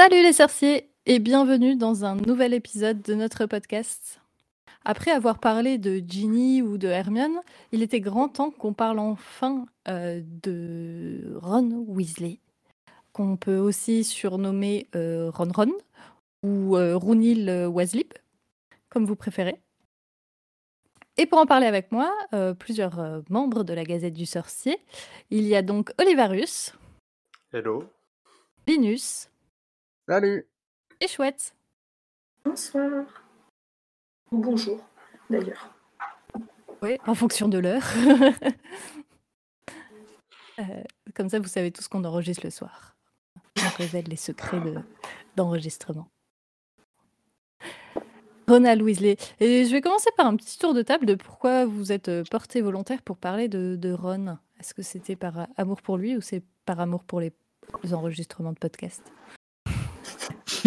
Salut les sorciers et bienvenue dans un nouvel épisode de notre podcast. Après avoir parlé de Ginny ou de Hermione, il était grand temps qu'on parle enfin euh, de Ron Weasley, qu'on peut aussi surnommer euh, Ron Ron ou euh, Runil Weasley, comme vous préférez. Et pour en parler avec moi, euh, plusieurs euh, membres de la Gazette du Sorcier. Il y a donc Olivarus, Hello. Linus Salut. et Chouette. Bonsoir. Ou bonjour, d'ailleurs. Oui, en fonction de l'heure. Euh, comme ça, vous savez tout ce qu'on enregistre le soir. On révèle les secrets de- d'enregistrement. Ronald Weasley. Et je vais commencer par un petit tour de table de pourquoi vous êtes euh, porté volontaire pour parler de, de Ron. Est-ce que c'était par a- amour pour lui ou c'est par amour pour les, les enregistrements de podcast?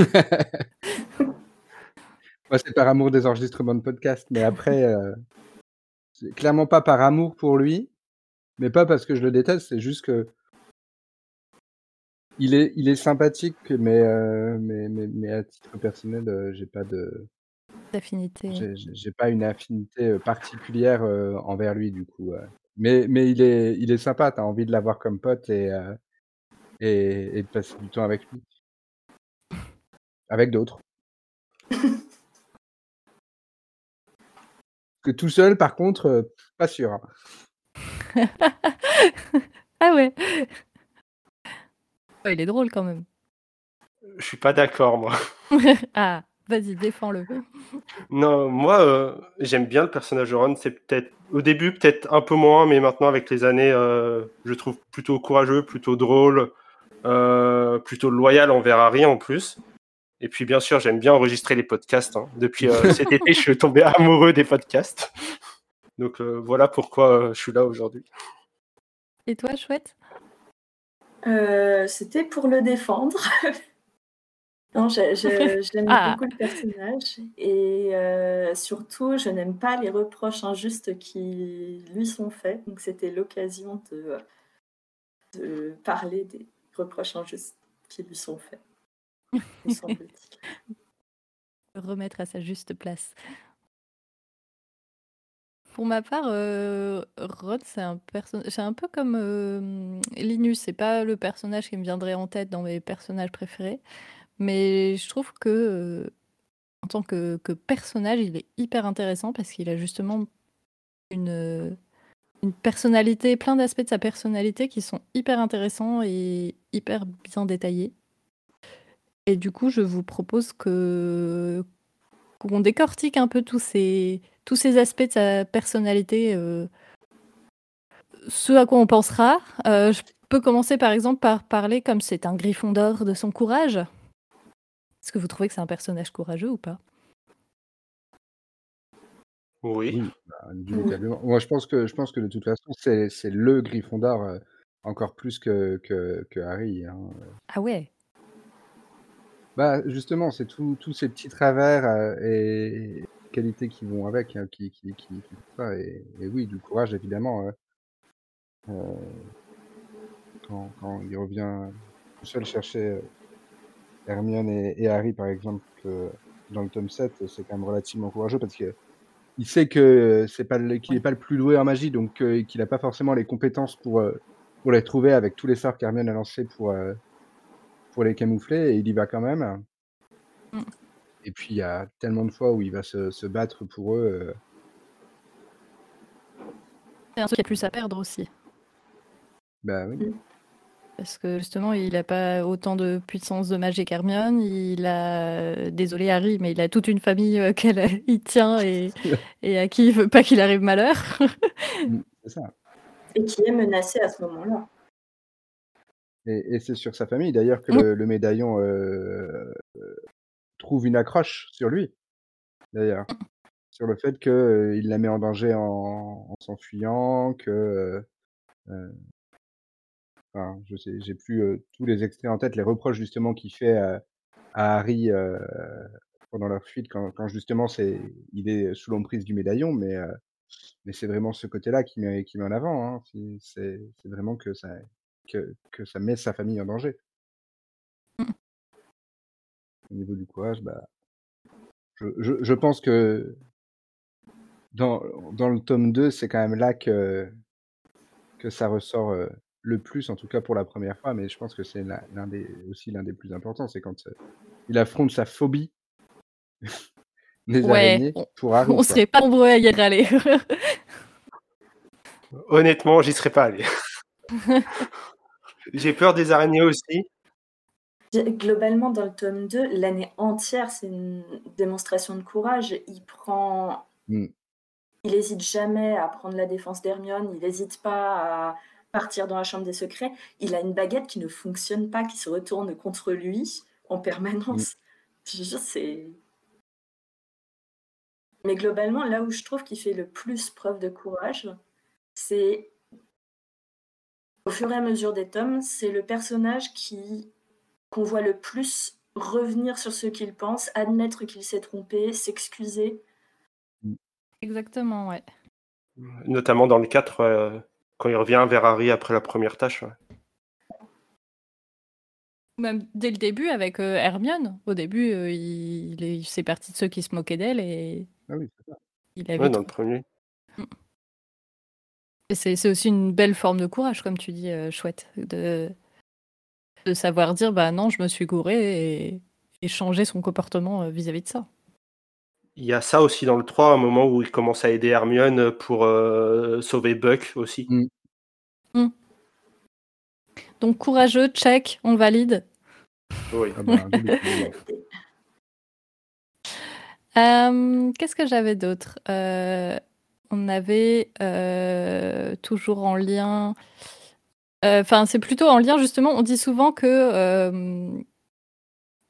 Moi, c'est par amour des enregistrements de podcast, mais après, euh, c'est clairement pas par amour pour lui, mais pas parce que je le déteste, c'est juste que il est, il est sympathique, mais, euh, mais, mais, mais à titre personnel, euh, j'ai pas de, D'affinité. j'ai- pas une affinité euh, particulière envers lui du coup. Mais, mais il est, il est sympa, t'as envie de l'avoir comme pote et, et, et de passer du temps avec lui, avec d'autres. Que tout seul, par contre, euh, pas sûr. hein. ah ouais. Ouais, il est drôle quand même. Je suis pas d'accord, moi. ah, vas-y, défends-le. Non, moi, euh, j'aime bien le personnage de Ron. C'est peut-être au début, peut-être un peu moins, mais maintenant, avec les années, euh, je le trouve plutôt courageux, plutôt drôle, euh, plutôt loyal envers Harry en plus. Et puis, bien sûr, j'aime bien enregistrer les podcasts. hein. Depuis euh, cet été, je suis tombé amoureux des podcasts. Donc euh, voilà pourquoi euh, je suis là aujourd'hui. Et toi, chouette? Euh, C'était pour le défendre. non, j'ai- j'ai- j'aime Ah. beaucoup le personnage. Et euh, surtout, je n'aime pas les reproches injustes qui lui sont faits. Donc, c'était l'occasion de, de parler des reproches injustes qui lui sont faits. remettre à sa juste place. Pour ma part, euh, Ron, c'est un c'est un peu comme euh, Linus. C'est pas le personnage qui me viendrait en tête dans mes personnages préférés, mais je trouve que euh, en tant que, que personnage, il est hyper intéressant parce qu'il a justement une une personnalité, plein d'aspects de sa personnalité qui sont hyper intéressants et hyper bien détaillés. Et du coup, je vous propose que qu'on décortique un peu tous ces, tous ces aspects de sa personnalité, euh, ce à quoi on pensera. Euh, je peux commencer par exemple par parler comme c'est un griffon d'or de son courage. Est-ce que vous trouvez que c'est un personnage courageux ou pas? Oui. Oui, bah. Moi, je pense que, je pense que de toute façon, c'est, c'est le Gryffondor euh, encore plus que, que, que Harry. hein. Ah ouais Bah, justement, c'est tous ces petits travers euh, et qualités qui vont avec, hein, qui, qui, qui, ça. Et, oui, du courage, évidemment. euh, euh, quand, il revient tout seul chercher euh, Hermione et, Harry, par exemple, dans le tome 7, c'est quand même relativement courageux parce que il sait que c'est pas qu'il n'est pas le plus doué en magie, donc qu'il n'a pas forcément les compétences pour, pour les trouver avec tous les sorts qu'Hermione a lancés pour, pour les camoufler, et il y va quand même. Mm. Et puis il y a tellement de fois où il va se, se battre pour eux. euh, C'est un truc qui a plus à perdre aussi. bah oui. Parce que justement, il n'a pas autant de puissance de magie qu'Hermione. Il a, désolé Harry, mais il a toute une famille euh, qu'elle il tient et, et à qui il veut pas qu'il arrive malheur. Mm, c'est ça. Et qui est menacé à ce moment-là. Et, et c'est sur sa famille d'ailleurs que Mm. le, le médaillon euh, euh, trouve une accroche sur lui, d'ailleurs. Sur le fait qu'il la met en danger en, en s'enfuyant, que. euh, euh, enfin, je sais, j'ai plus euh, tous les extraits en tête, les reproches justement qu'il fait à, à Harry euh, pendant leur fuite, quand, quand justement c'est, il est sous l'emprise du médaillon, mais, euh, mais c'est vraiment ce côté-là qui met, qui met en avant. Hein. C'est, c'est vraiment que ça, que, que ça met sa famille en danger. au niveau du courage, bah, je, je, je pense que dans, dans le tome 2, c'est quand même là que, que ça ressort euh, le plus, en tout cas pour la première fois, mais je pense que c'est l'un des, aussi l'un des plus importants, c'est quand euh, il affronte sa phobie des Ouais, araignées on, pour Harry. on quoi. serait pas nombreux à y aller. Honnêtement, j'y serais pas allé. J'ai peur des araignées aussi. Globalement, dans le tome 2, l'année entière, c'est une démonstration de courage. Il prend. Mm. Il hésite jamais à prendre la défense d'Hermione, il n'hésite pas à partir dans la chambre des secrets. Il a une baguette qui ne fonctionne pas, qui se retourne contre lui en permanence. Je c'est. Mais globalement, là où je trouve qu'il fait le plus preuve de courage, c'est au fur et à mesure des tomes, c'est le personnage qui qu'on voit le plus revenir sur ce qu'il pense, admettre qu'il s'est trompé, s'excuser. Exactement, ouais. Notamment dans le 4, euh, quand il revient vers Harry après la première tâche. ouais. Même dès le début avec euh, Hermione. Au début, euh, il, il est- c'est parti de ceux qui se moquaient d'elle et Ah oui, c'est ça. il avait Ouais, dans le premier. Et c'est c'est aussi une belle forme de courage, comme tu dis, euh, chouette, de, de savoir dire bah non, je me suis gouré et, et changer son comportement euh, vis-à-vis de ça. Il y a ça aussi dans le 3, un moment où il commence à aider Hermione pour euh, sauver Buck aussi. Donc courageux, check, on valide. Oui. Ah bah. Euh, Qu'est-ce que j'avais d'autre? Euh, On avait euh, toujours en lien. euh, Enfin, c'est plutôt en lien justement. On dit souvent que euh,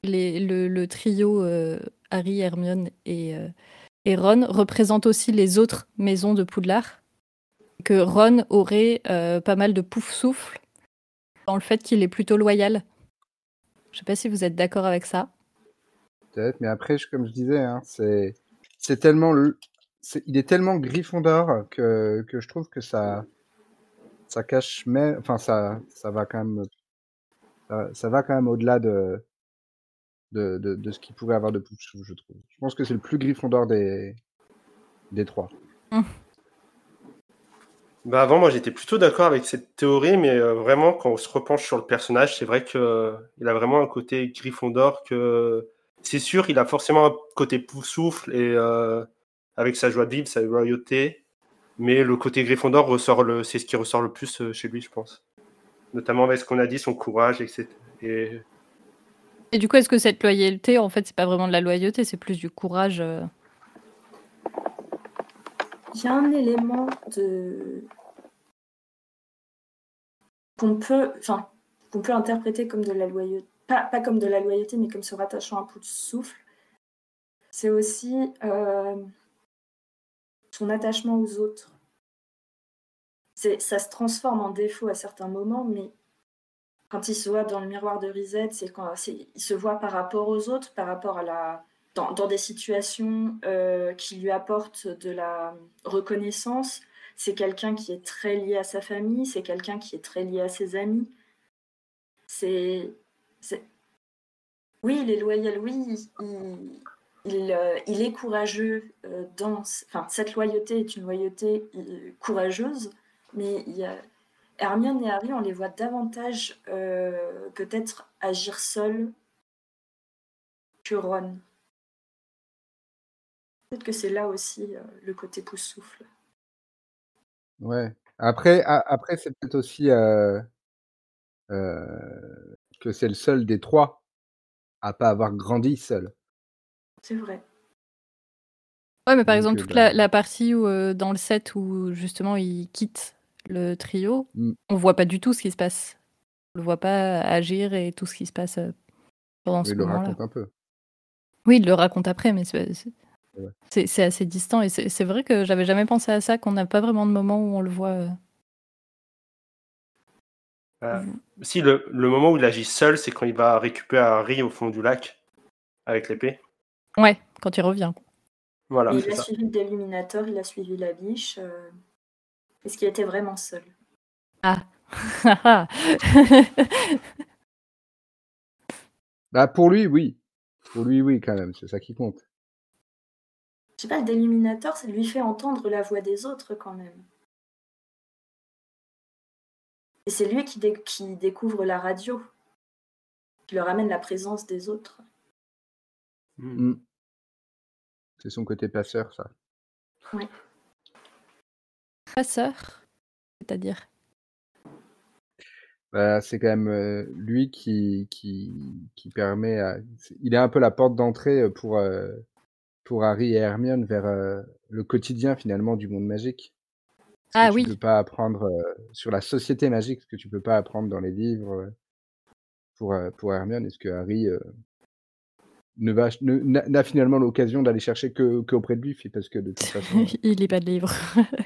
le, trio Harry, Hermione et, Ron représente aussi les autres maisons de Poudlard. Que Ron aurait pas mal de pouf-souffle dans le fait qu'il est plutôt loyal. Je sais pas si vous êtes d'accord avec ça. Peut-être, mais après, comme je disais, hein, c'est c'est tellement il est tellement Gryffondor que, que je trouve que ça ça cache mais enfin ça ça va quand même ça, ça va quand même au-delà de de, de, de ce qu'il pourrait avoir de plus je trouve. Je pense que c'est le plus Gryffondor des des trois. Bah avant, moi, j'étais plutôt d'accord avec cette théorie, mais euh, vraiment, quand on se repenche sur le personnage, c'est vrai qu'il a vraiment un côté Gryffondor que c'est sûr, il a forcément un côté pouf-souffle et euh, avec sa joie de vivre, sa loyauté, mais le côté Gryffondor ressort le, c'est ce qui ressort le plus euh, chez lui, je pense. Notamment avec ce qu'on a dit, son courage, etc. Et Et du coup, est-ce que cette loyauté, en fait, c'est pas vraiment de la loyauté, c'est plus du courage euh, Il y a un élément de qu'on peut, enfin, qu'on peut interpréter comme de la loyauté, pas, pas comme de la loyauté, mais comme se rattachant un peu de souffle. C'est aussi euh, son attachement aux autres. Ça se transforme en défaut à certains moments, mais quand il se voit dans le miroir de Reset, c'est quand il se voit par rapport aux autres, par rapport à la, dans, des situations euh, qui lui apportent de la reconnaissance. C'est quelqu'un qui est très lié à sa famille, c'est quelqu'un qui est très lié à ses amis. C'est... Oui, il est loyal, oui, il, il, euh, il est courageux euh, dans... Enfin, cette loyauté est une loyauté courageuse, mais. Hermione et Harry, on les voit davantage euh, peut-être agir seuls que Ron. Peut-être que c'est là aussi le côté pouce-souffle. Ouais. Après après c'est peut-être aussi que c'est le seul des trois à pas avoir grandi seul. C'est vrai. Ouais, mais par Donc, exemple, euh, toute bah, la, la partie où, euh, dans le set où justement il quitte le trio, Mm. on voit pas du tout ce qui se passe. On le voit pas agir et tout ce qui se passe euh, pendant ce il le raconte un peu. Oui, il le raconte après, mais c'est c'est- Ouais. c'est- c'est assez distant. Et c'est c'est vrai que j'avais jamais pensé à ça, qu'on n'a pas vraiment de moment où on le voit. euh. euh, si le, le moment où il agit seul, c'est quand il va récupérer Harry au fond du lac avec l'épée. Ouais, quand il revient. Voilà, il a ça. suivi le déluminateur, il a suivi la biche. euh, Est-ce qu'il était vraiment seul? Ah. Bah pour lui, oui. Pour lui, oui, quand même, c'est ça qui compte. Je sais pas, le déluminateur, ça lui fait entendre la voix des autres quand même. Et c'est lui qui, dé- qui découvre la radio, qui leur amène la présence des autres. Hmm. Mm. C'est son côté passeur, ça. Passeur, c'est-à-dire? Bah, c'est quand même euh, lui qui, qui, qui permet à... Il est un peu la porte d'entrée euh, pour, euh, pour Harry et Hermione vers euh, le quotidien finalement du monde magique. Ce Ah que oui. tu peux pas apprendre euh, sur la société magique, ce que tu peux pas apprendre dans les livres euh, pour, euh, pour Hermione, est-ce que Harry euh, ne va ne- n'a n'a finalement l'occasion d'aller chercher que, que auprès de lui, parce que de toute façon, Il lit pas de livres.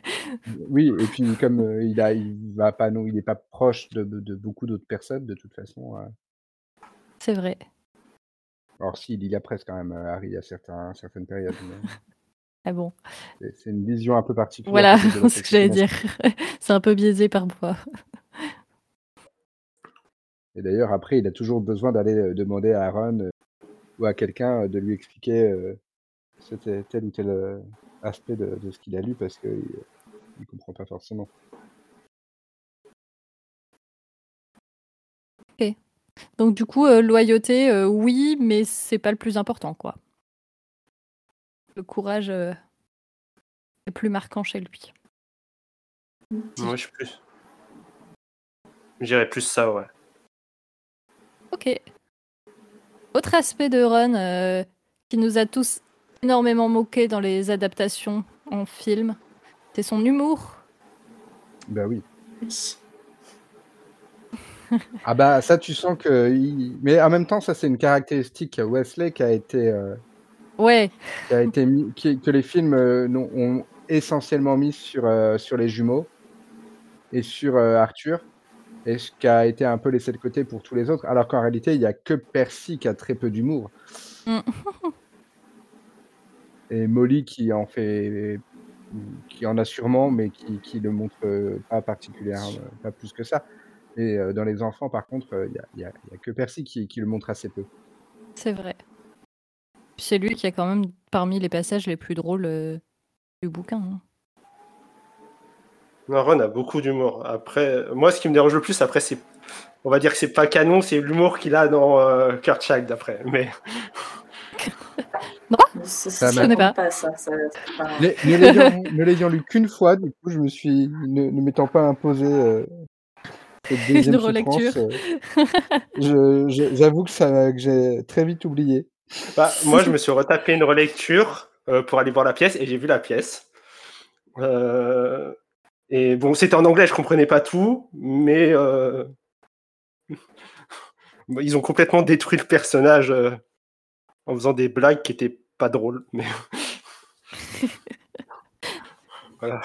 oui, et puis comme euh, il a, il va pas, non, il n'est pas proche de, de beaucoup d'autres personnes de toute façon. euh. c'est vrai. Alors si, il y a presque quand même euh, Harry à certains, certaines périodes. mais Ah bon. c'est- une vision un peu particulière. Voilà la ce que j'allais dire. c'est un peu biaisé parfois. Et d'ailleurs, après, il a toujours besoin d'aller demander à Aaron ou à quelqu'un euh, de lui expliquer euh, c'était tel ou tel euh, aspect de, de ce qu'il a lu parce qu'il ne comprend pas forcément. Donc du coup, euh, loyauté, euh, oui, mais c'est pas le plus important, quoi. Le courage euh, est plus marquant chez lui. Moi, je suis plus. J'irais plus ça, ouais. Ok. Autre aspect de Ron euh, qui nous a tous énormément moqué dans les adaptations en film, c'est son humour. Bah oui. Oui. Ah bah ça, tu sens que... il- Mais en même temps, ça, c'est une caractéristique à Wesley qui a été... euh, Ouais, qui a été mis, qui- que les films euh, ont essentiellement mis sur, euh, sur les jumeaux et sur euh, Arthur, et ce qui a été un peu laissé de côté pour tous les autres, alors qu'en réalité, il n'y a que Percy qui a très peu d'humour. Mm. et Molly qui en fait, qui en a sûrement, mais qui, qui le montre euh, pas particulièrement, pas plus que ça. Et euh, dans les enfants, par contre, euh, il n'y a, que Percy qui, qui le montre assez peu. c'est vrai. C'est lui qui a quand même parmi les passages les plus drôles euh, du bouquin. hein. Non, Ron a beaucoup d'humour. Après, moi, ce qui me dérange le plus, après, c'est. On va dire que c'est pas canon, c'est l'humour qu'il a dans euh, Kurt Child, après. Mais Ça, Ça ça, m'a- connais pas. ça. ça c'est pas- Ne ne l'ayant- lu qu'une fois, du coup, je me suis, ne, ne m'étant pas imposé euh, Une relecture. euh, je- je- j'avoue que ça, que j'ai très vite oublié. bah, moi, je me suis retapé une relecture euh, pour aller voir la pièce et j'ai vu la pièce. Euh, Et bon, c'était en anglais, je comprenais pas tout, mais euh, ils ont complètement détruit le personnage euh, en faisant des blagues qui étaient pas drôles. Mais voilà.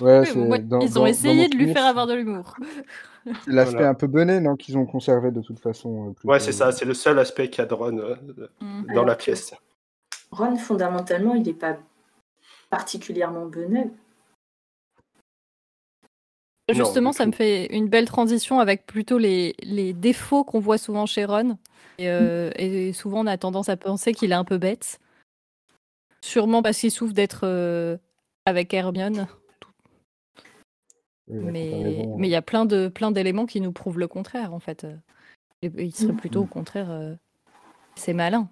Ouais, Oui, c'est moi, dans- ils ont dans essayé de lui faire avoir de l'humour. c'est L'aspect Voilà. un peu benet, non, qu'ils ont conservé de toute façon. euh. Ouais, c'est ça, c'est le seul aspect qu'il y a de Ron dans Alors la pièce. Ron, fondamentalement, il n'est pas particulièrement benet. Justement, ça me fait une belle transition avec plutôt les, les défauts qu'on voit souvent chez Ron. Et, euh, et souvent, on a tendance à penser qu'il est un peu bête. Sûrement parce qu'il souffre d'être euh, avec Hermione. Oui, Mais il y a plein de plein d'éléments qui nous prouvent le contraire, en fait. Et- Il serait Mm. plutôt au contraire. euh, c'est malin.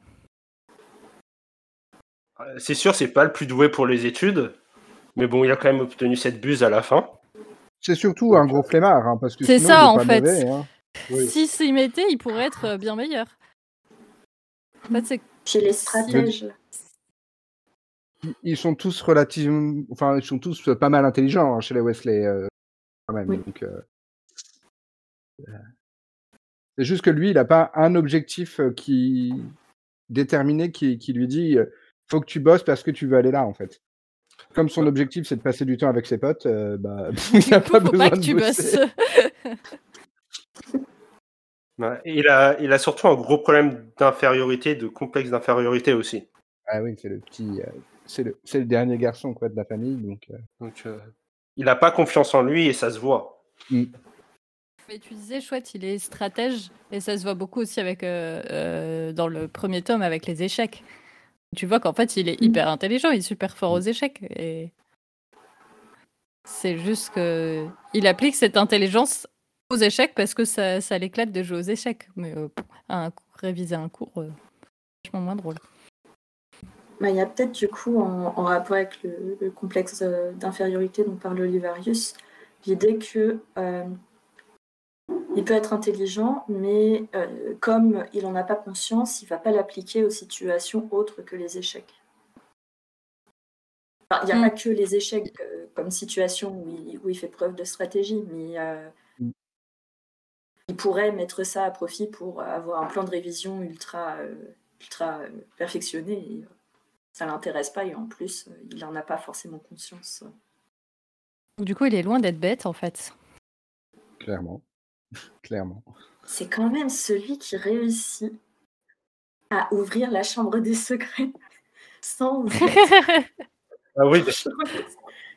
C'est sûr, c'est pas le plus doué pour les études, mais bon, il a quand même obtenu cette buse à la fin. C'est surtout un gros flemmard, hein, parce que C'est sinon, ça, en pas fait. mauvais, hein. Oui. Si s'y mettait, il pourrait être euh, bien meilleur. En fait, c'est Chez les stratèges. Ils- sont tous relativement, enfin, ils sont tous euh, pas mal intelligents hein, chez les Wesley, euh, quand même. Oui. donc, euh, C'est juste que lui, il n'a pas un objectif qui déterminé qui, qui lui dit faut que tu bosses parce que tu veux aller là, en fait. Comme son objectif, c'est de passer du temps avec ses potes, euh, bah, il n'a pas faut besoin pas que de tu bosser. bosses. Il a, il a surtout un gros problème d'infériorité, de complexe d'infériorité aussi. Ah oui, c'est le petit, euh, c'est le, c'est le dernier garçon quoi de la famille, donc. euh, Donc, euh, il n'a pas confiance en lui et ça se voit. mm. Mais tu disais, chouette, il est stratège, et ça se voit beaucoup aussi avec euh, euh, dans le premier tome avec les échecs. Tu vois qu'en fait, il est hyper intelligent, il est super fort aux échecs. Et c'est juste que il applique cette intelligence aux échecs parce que ça, ça l'éclate de jouer aux échecs. Mais euh, un, réviser un cours, euh, vachement moins drôle. Bah, il y a peut-être du coup, en, en rapport avec le, le complexe euh, d'infériorité dont parle Olivarius, l'idée que euh, il peut être intelligent, mais euh, comme il n'en a pas conscience, il ne va pas l'appliquer aux situations autres que les échecs. Enfin, il n'y a Mm. pas que les échecs euh, comme situation où il, où il fait preuve de stratégie, mais euh, Mm. il pourrait mettre ça à profit pour avoir un plan de révision ultra, ultra perfectionné. Et, euh, ça l'intéresse pas et en plus, euh, il n'en a pas forcément conscience. Du coup, il est loin d'être bête en fait. Clairement. Clairement. C'est quand même celui qui réussit à ouvrir la chambre des secrets sans Ah oui,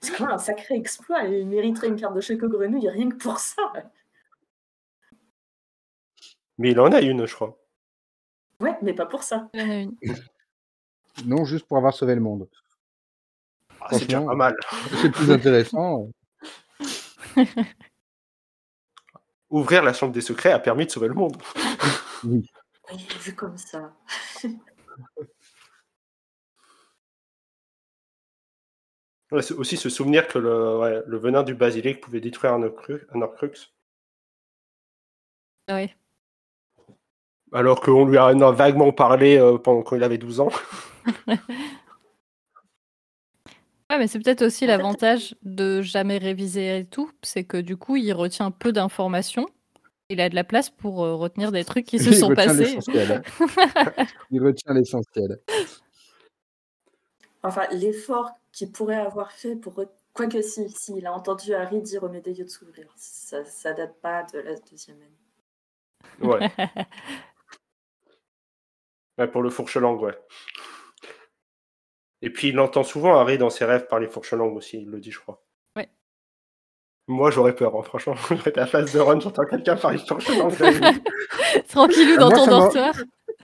C'est quand même un sacré exploit. Il mériterait une carte de choco grenouille rien que pour ça. mais il en a une, je crois. Ouais, mais pas pour ça. Il y en a une. Non, juste pour avoir sauvé le monde. Ah, c'est déjà pas mal. C'est plus intéressant. Ouvrir la chambre des secrets a permis de sauver le monde. Oui. Oui, vu comme ça. Ouais, c'est aussi se souvenir que le, ouais, le venin du basilic pouvait détruire un, Horcrux, Ouais. alors qu'on lui en a vaguement parlé euh, pendant qu'il avait 12 ans. Ouais, mais c'est peut-être aussi l'avantage de jamais réviser et tout, c'est que du coup, il retient peu d'informations. Il a de la place pour euh, retenir des trucs qui se Il sont retient passés. l'essentiel. Il retient l'essentiel. Enfin, l'effort qu'il pourrait avoir fait pour. re- Quoique si, si, il a entendu Harry dire au médailleux de s'ouvrir. Ça, ça date pas de la deuxième année. Ouais. Ouais, pour le fourche-langue, ouais. Et puis il entend souvent Harry dans ses rêves parler fourche-langue aussi, il le dit, je crois. Ouais. Moi, j'aurais peur, hein, franchement. J'aurais été à la place de Ron, j'entends quelqu'un parler fourche-langue. Tranquillou dans Moi, ton dortoir.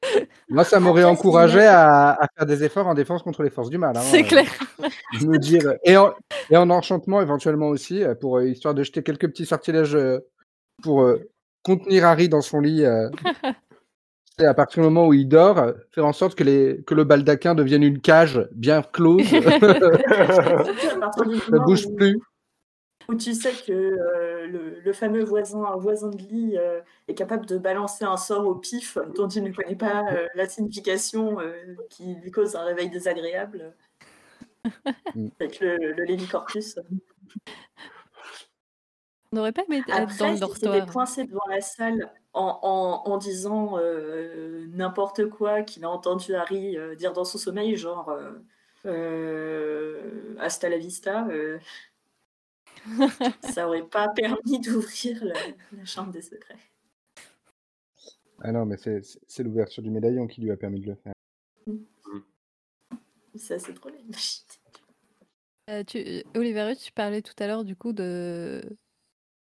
Moi, ça m'aurait encouragé à, à faire des efforts en défense contre les forces du mal. hein. C'est clair. Je me dire, et en, et en enchantement éventuellement aussi, euh, pour euh, histoire de jeter quelques petits sortilèges euh, pour euh, contenir Harry dans son lit. À partir du moment où il dort, faire en sorte que, les, que le baldaquin devienne une cage bien close, moment bouge où- plus. où tu sais que euh, le, le fameux voisin, un voisin de lit euh, est capable de balancer un sort au pif dont il ne connaît pas euh, la signification euh, qui lui cause un réveil désagréable. Avec le, le Lévicorpus. On n'aurait pas aimé être dans Après, le si c'était dortoir. coincé devant la salle en, en- en disant euh, n'importe quoi qu'il a entendu Harry euh, dire dans son sommeil, genre euh, euh, hasta la vista, euh, ça aurait pas permis d'ouvrir la, la chambre des secrets. Ah non, mais c'est- c'est c'est l'ouverture du médaillon qui lui a permis de le faire. C'est assez drôle. la machine. Euh, tu, Oliverus, tu parlais tout à l'heure du coup de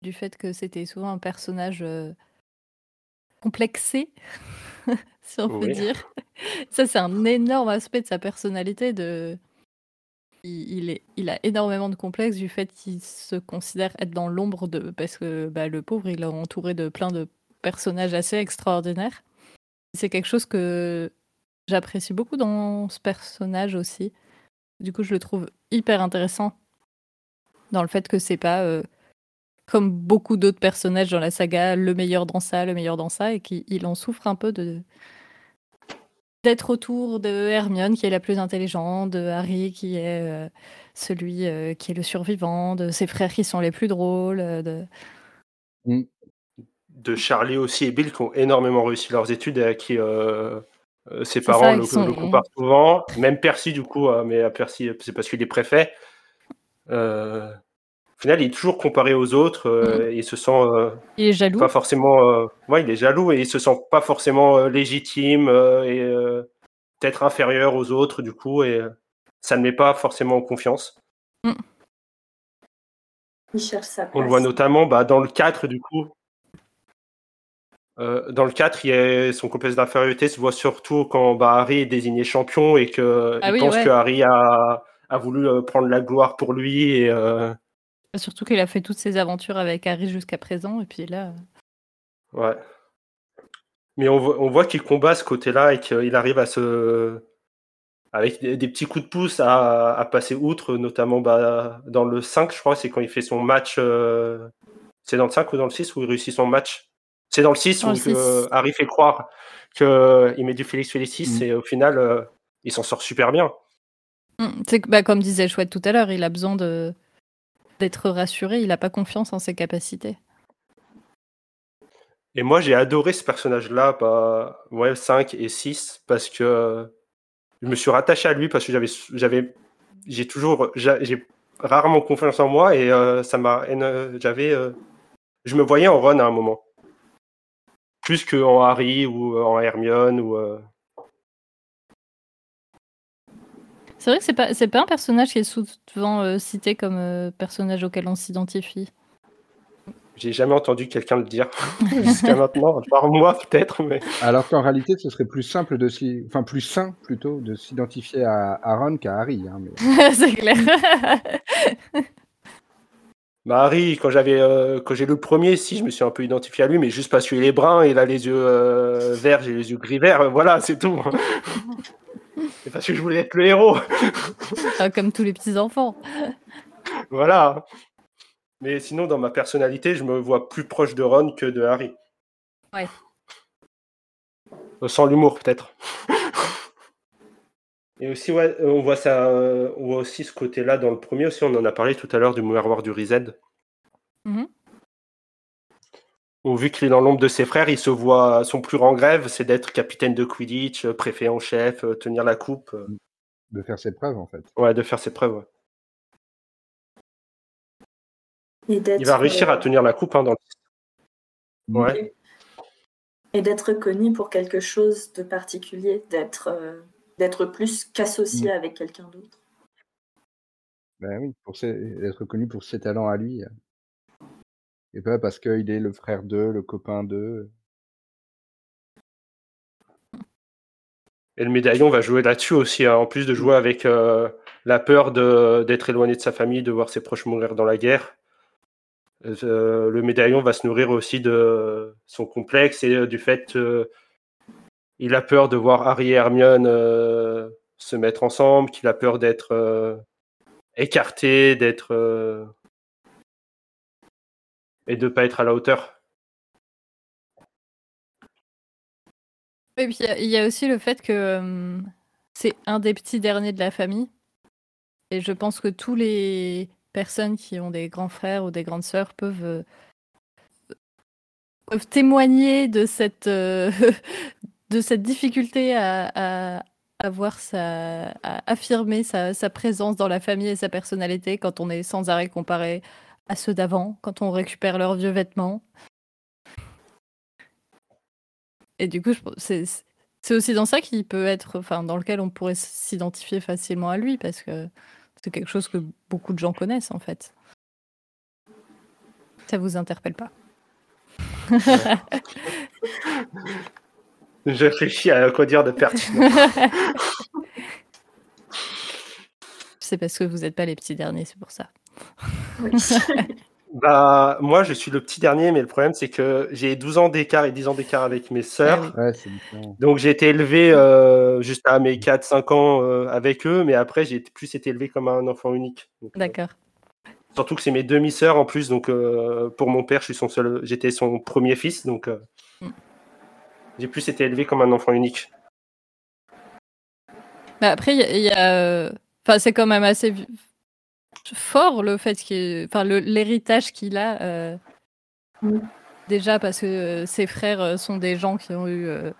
du fait que c'était souvent un personnage euh, complexé, si on peut dire. Ça, c'est un énorme aspect de sa personnalité. De... Il, il est, il a énormément de complexes du fait qu'il se considère être dans l'ombre de... Parce que bah, le pauvre, il est entouré de plein de personnages assez extraordinaires. C'est quelque chose que j'apprécie beaucoup dans ce personnage aussi. Du coup, je le trouve hyper intéressant dans le fait que c'est pas euh, comme beaucoup d'autres personnages dans la saga, le meilleur dans ça, le meilleur dans ça, et qu'il il en souffre un peu de d'être autour de Hermione qui est la plus intelligente, de Harry qui est euh, celui euh, qui est le survivant, de ses frères qui sont les plus drôles. euh, De... de Charlie aussi et Bill qui ont énormément réussi leurs études et à qui euh, ses parents ça, le, ils sont- le comparent souvent. Même Percy, du coup, euh, mais à Percy, c'est parce qu'il est préfet. Euh, au final, il est toujours comparé aux autres euh, et il se sent euh, Il est jaloux. pas forcément. euh, ouais, il est jaloux et il se sent pas forcément euh, légitime euh, et euh, peut-être inférieur aux autres, du coup, et euh, ça ne met pas forcément en confiance. Il cherche sa place. On le voit notamment bah, dans le 4, du coup. Euh, dans le 4, il y a son complexe d'infériorité se voit surtout quand bah, Harry est désigné champion et qu'il Ah oui, pense ouais. que Harry a, a voulu euh, prendre la gloire pour lui. Et, euh, Surtout qu'il a fait toutes ses aventures avec Harry jusqu'à présent, et puis là. ouais. Mais on voit, on voit qu'il combat ce côté-là et qu'il arrive à se. Avec des, des petits coups de pouce à, à passer outre, notamment bah, dans le 5, je crois, c'est quand il fait son match. euh, C'est dans le 5 ou dans le 6 où il réussit son match? C'est dans le 6 Dans où le que 6. Harry fait croire qu'il met du Félix Félicis Mm. et au final, euh, il s'en sort super bien. Mm, C'est que, bah, comme disait Chouette tout à l'heure, il a besoin de d'être rassuré, il n'a pas confiance en ses capacités. Et moi, j'ai adoré ce personnage-là, bah, ouais, 5 et 6, parce que je me suis rattaché à lui, parce que j'avais, j'ai toujours, rarement confiance en moi, et euh, ça m'a, j'avais, euh, je me voyais en Ron à un moment. Plus qu'en Harry ou euh, en Hermione, ou, C'est vrai que c'est pas, c'est pas un personnage qui est souvent euh, cité comme euh, personnage auquel on s'identifie. j'ai jamais entendu quelqu'un le dire jusqu'à maintenant, à part moi peut-être, mais Alors qu'en réalité, ce serait plus simple de s'y... enfin plus sain plutôt de s'identifier à, à Ron qu'à Harry. hein, mais- c'est clair. Bah Harry, quand j'avais, euh, quand j'ai le premier, si je me suis un peu identifié à lui, mais juste parce qu'il est brun, il a les yeux euh, verts, j'ai les yeux gris verts, euh, voilà, c'est tout. C'est parce que je voulais être le héros, Ah, comme tous les petits enfants. voilà. Mais sinon, dans ma personnalité, je me vois plus proche de Ron que de Harry. Ouais. Euh, Sans l'humour, peut-être. Et aussi, ouais, euh, on voit ça, on voit aussi ce côté-là dans le premier aussi. On en a parlé tout à l'heure du miroir du Rized. Mhm. Où, vu qu'il est dans l'ombre de ses frères, il se voit son plus grand rêve, c'est d'être capitaine de Quidditch, euh, préfet en chef, euh, tenir la coupe, euh, de faire ses preuves en fait. ouais, de faire ses preuves. ouais. Et d'être, Il va réussir à tenir la coupe hein, dans le. Ouais. et d'être reconnu pour quelque chose de particulier, d'être euh, d'être plus qu'associé avec quelqu'un d'autre. Ben oui, pour ses- être reconnu pour ses talents à lui. Euh. Et pas parce qu'il est le frère d'eux, le copain d'eux? Et le médaillon va jouer là-dessus aussi, hein, en plus de jouer avec euh, la peur d'être éloigné de sa famille, de voir ses proches mourir dans la guerre. Euh, le médaillon va se nourrir aussi de son complexe et euh, du fait qu'il a peur de voir Harry et Hermione euh, se mettre ensemble, qu'il a peur d'être euh, écarté, d'être euh, et de pas être à la hauteur. Et puis il y a- aussi le fait que euh, c'est un des petits derniers de la famille. Et je pense que tous les personnes qui ont des grands frères ou des grandes sœurs peuvent, euh, témoigner de cette, euh, de cette difficulté à, sa, affirmer sa, sa présence dans la famille et sa personnalité quand on est sans arrêt comparé à ceux d'avant, quand on récupère leurs vieux vêtements. Et du coup, c'est aussi dans ça qu'il peut être, enfin, dans lequel on pourrait s'identifier facilement à lui, parce que c'est quelque chose que beaucoup de gens connaissent, en fait. Ça vous interpelle pas? Je réfléchis à quoi dire de pertinent. C'est parce que vous n'êtes pas les petits derniers, c'est pour ça. Oui. Bah, moi, je suis le petit dernier, mais le problème, c'est que j'ai 12 ans d'écart et 10 ans d'écart avec mes sœurs. Ah Ouais, différent. Donc, j'ai été élevé euh, juste à mes 4-5 ans euh, avec eux, mais après, j'ai plus été élevé comme un enfant unique. Euh, D'accord. surtout que c'est mes demi-sœurs en plus, donc euh, pour mon père, je suis son seul, j'étais son premier fils, donc euh, Mm. j'ai plus été élevé comme un enfant unique. Bah après, il y a- il y a, enfin, c'est quand même assez fort le fait qu'il, enfin, l'héritage qu'il a. euh, Mm. Déjà parce que euh, ses frères euh, sont des gens qui ont eu, euh,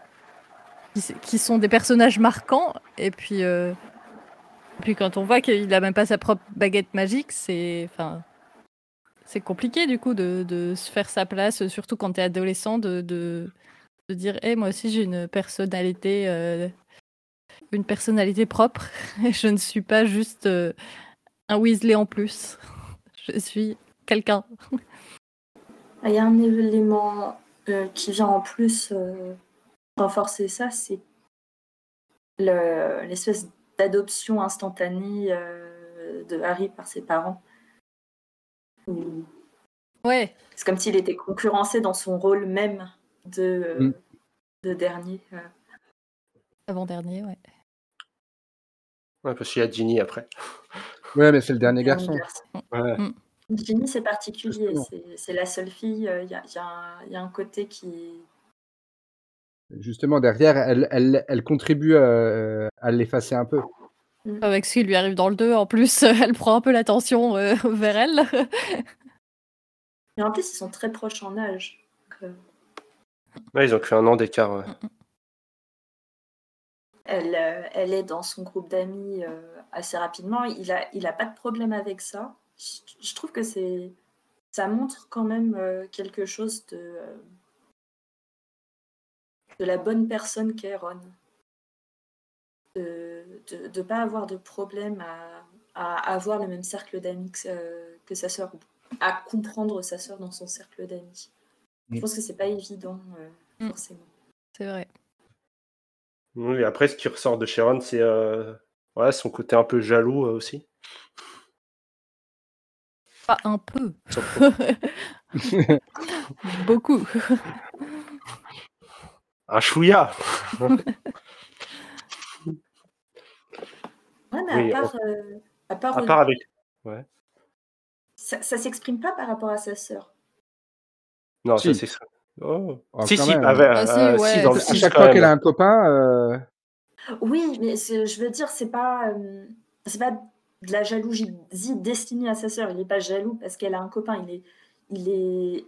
qui, sont des personnages marquants, et puis, euh, et puis quand on voit qu'il a même pas sa propre baguette magique, c'est, enfin, c'est compliqué du coup de, de se faire sa place, surtout quand t'es adolescent, de, de, de dire, hé, moi aussi j'ai une personnalité. une personnalité propre. Je ne suis pas juste un Weasley en plus. Je suis quelqu'un. Il y a un élément euh, qui vient en plus euh, renforcer ça, c'est le- l'espèce d'adoption instantanée euh, de Harry par ses parents. Ouais, C'est comme s'il était concurrencé dans son rôle même de, Mm. de dernier. euh. avant-dernier, ouais. Ouais, parce qu'il y a Ginny après. Ouais, mais c'est le dernier garçon. Ouais. Ginny, c'est particulier. Justement. C'est la seule fille. Il y, a, y a un- y a un côté qui. Justement, derrière, elle, elle, elle contribue à, à l'effacer un peu. Avec ce qui lui arrive dans le 2, en plus, elle prend un peu l'attention euh, vers elle. Mais en plus, ils sont très proches en âge. Donc, euh, Ouais, ils ont que un an d'écart. ouais. elle, euh, elle est dans son groupe d'amis euh, assez rapidement. Il a, il a pas de problème avec ça. Je, je trouve que c'est, ça montre quand même euh, quelque chose de, de la bonne personne qu'est Ron. De ne pas avoir de problème à, à avoir le même cercle d'amis que, que sa sœur, à comprendre sa sœur dans son cercle d'amis. Je Mm. pense que c'est pas évident, euh, Mm. forcément. C'est vrai. Oui, après, ce qui ressort de Sharon, c'est euh, ouais, son côté un peu jaloux euh, aussi. Pas un peu. Beaucoup. Un chouïa Ouais, mais Oui, à part, euh, à part, À part avec. ça, ça s'exprime pas par rapport à sa sœur? Non, Si. ça c'est. Oh. Oh, si, quand si, même. ah ouais, Ah, si, euh, ouais. si, dans le À six, chaque quand fois même. qu'elle a un copain, euh, Oui, mais c'est- je veux dire, c'est pas, euh, c'est pas de la jalousie destinée à sa sœur. Il est pas jaloux parce qu'elle a un copain. Il est, il est.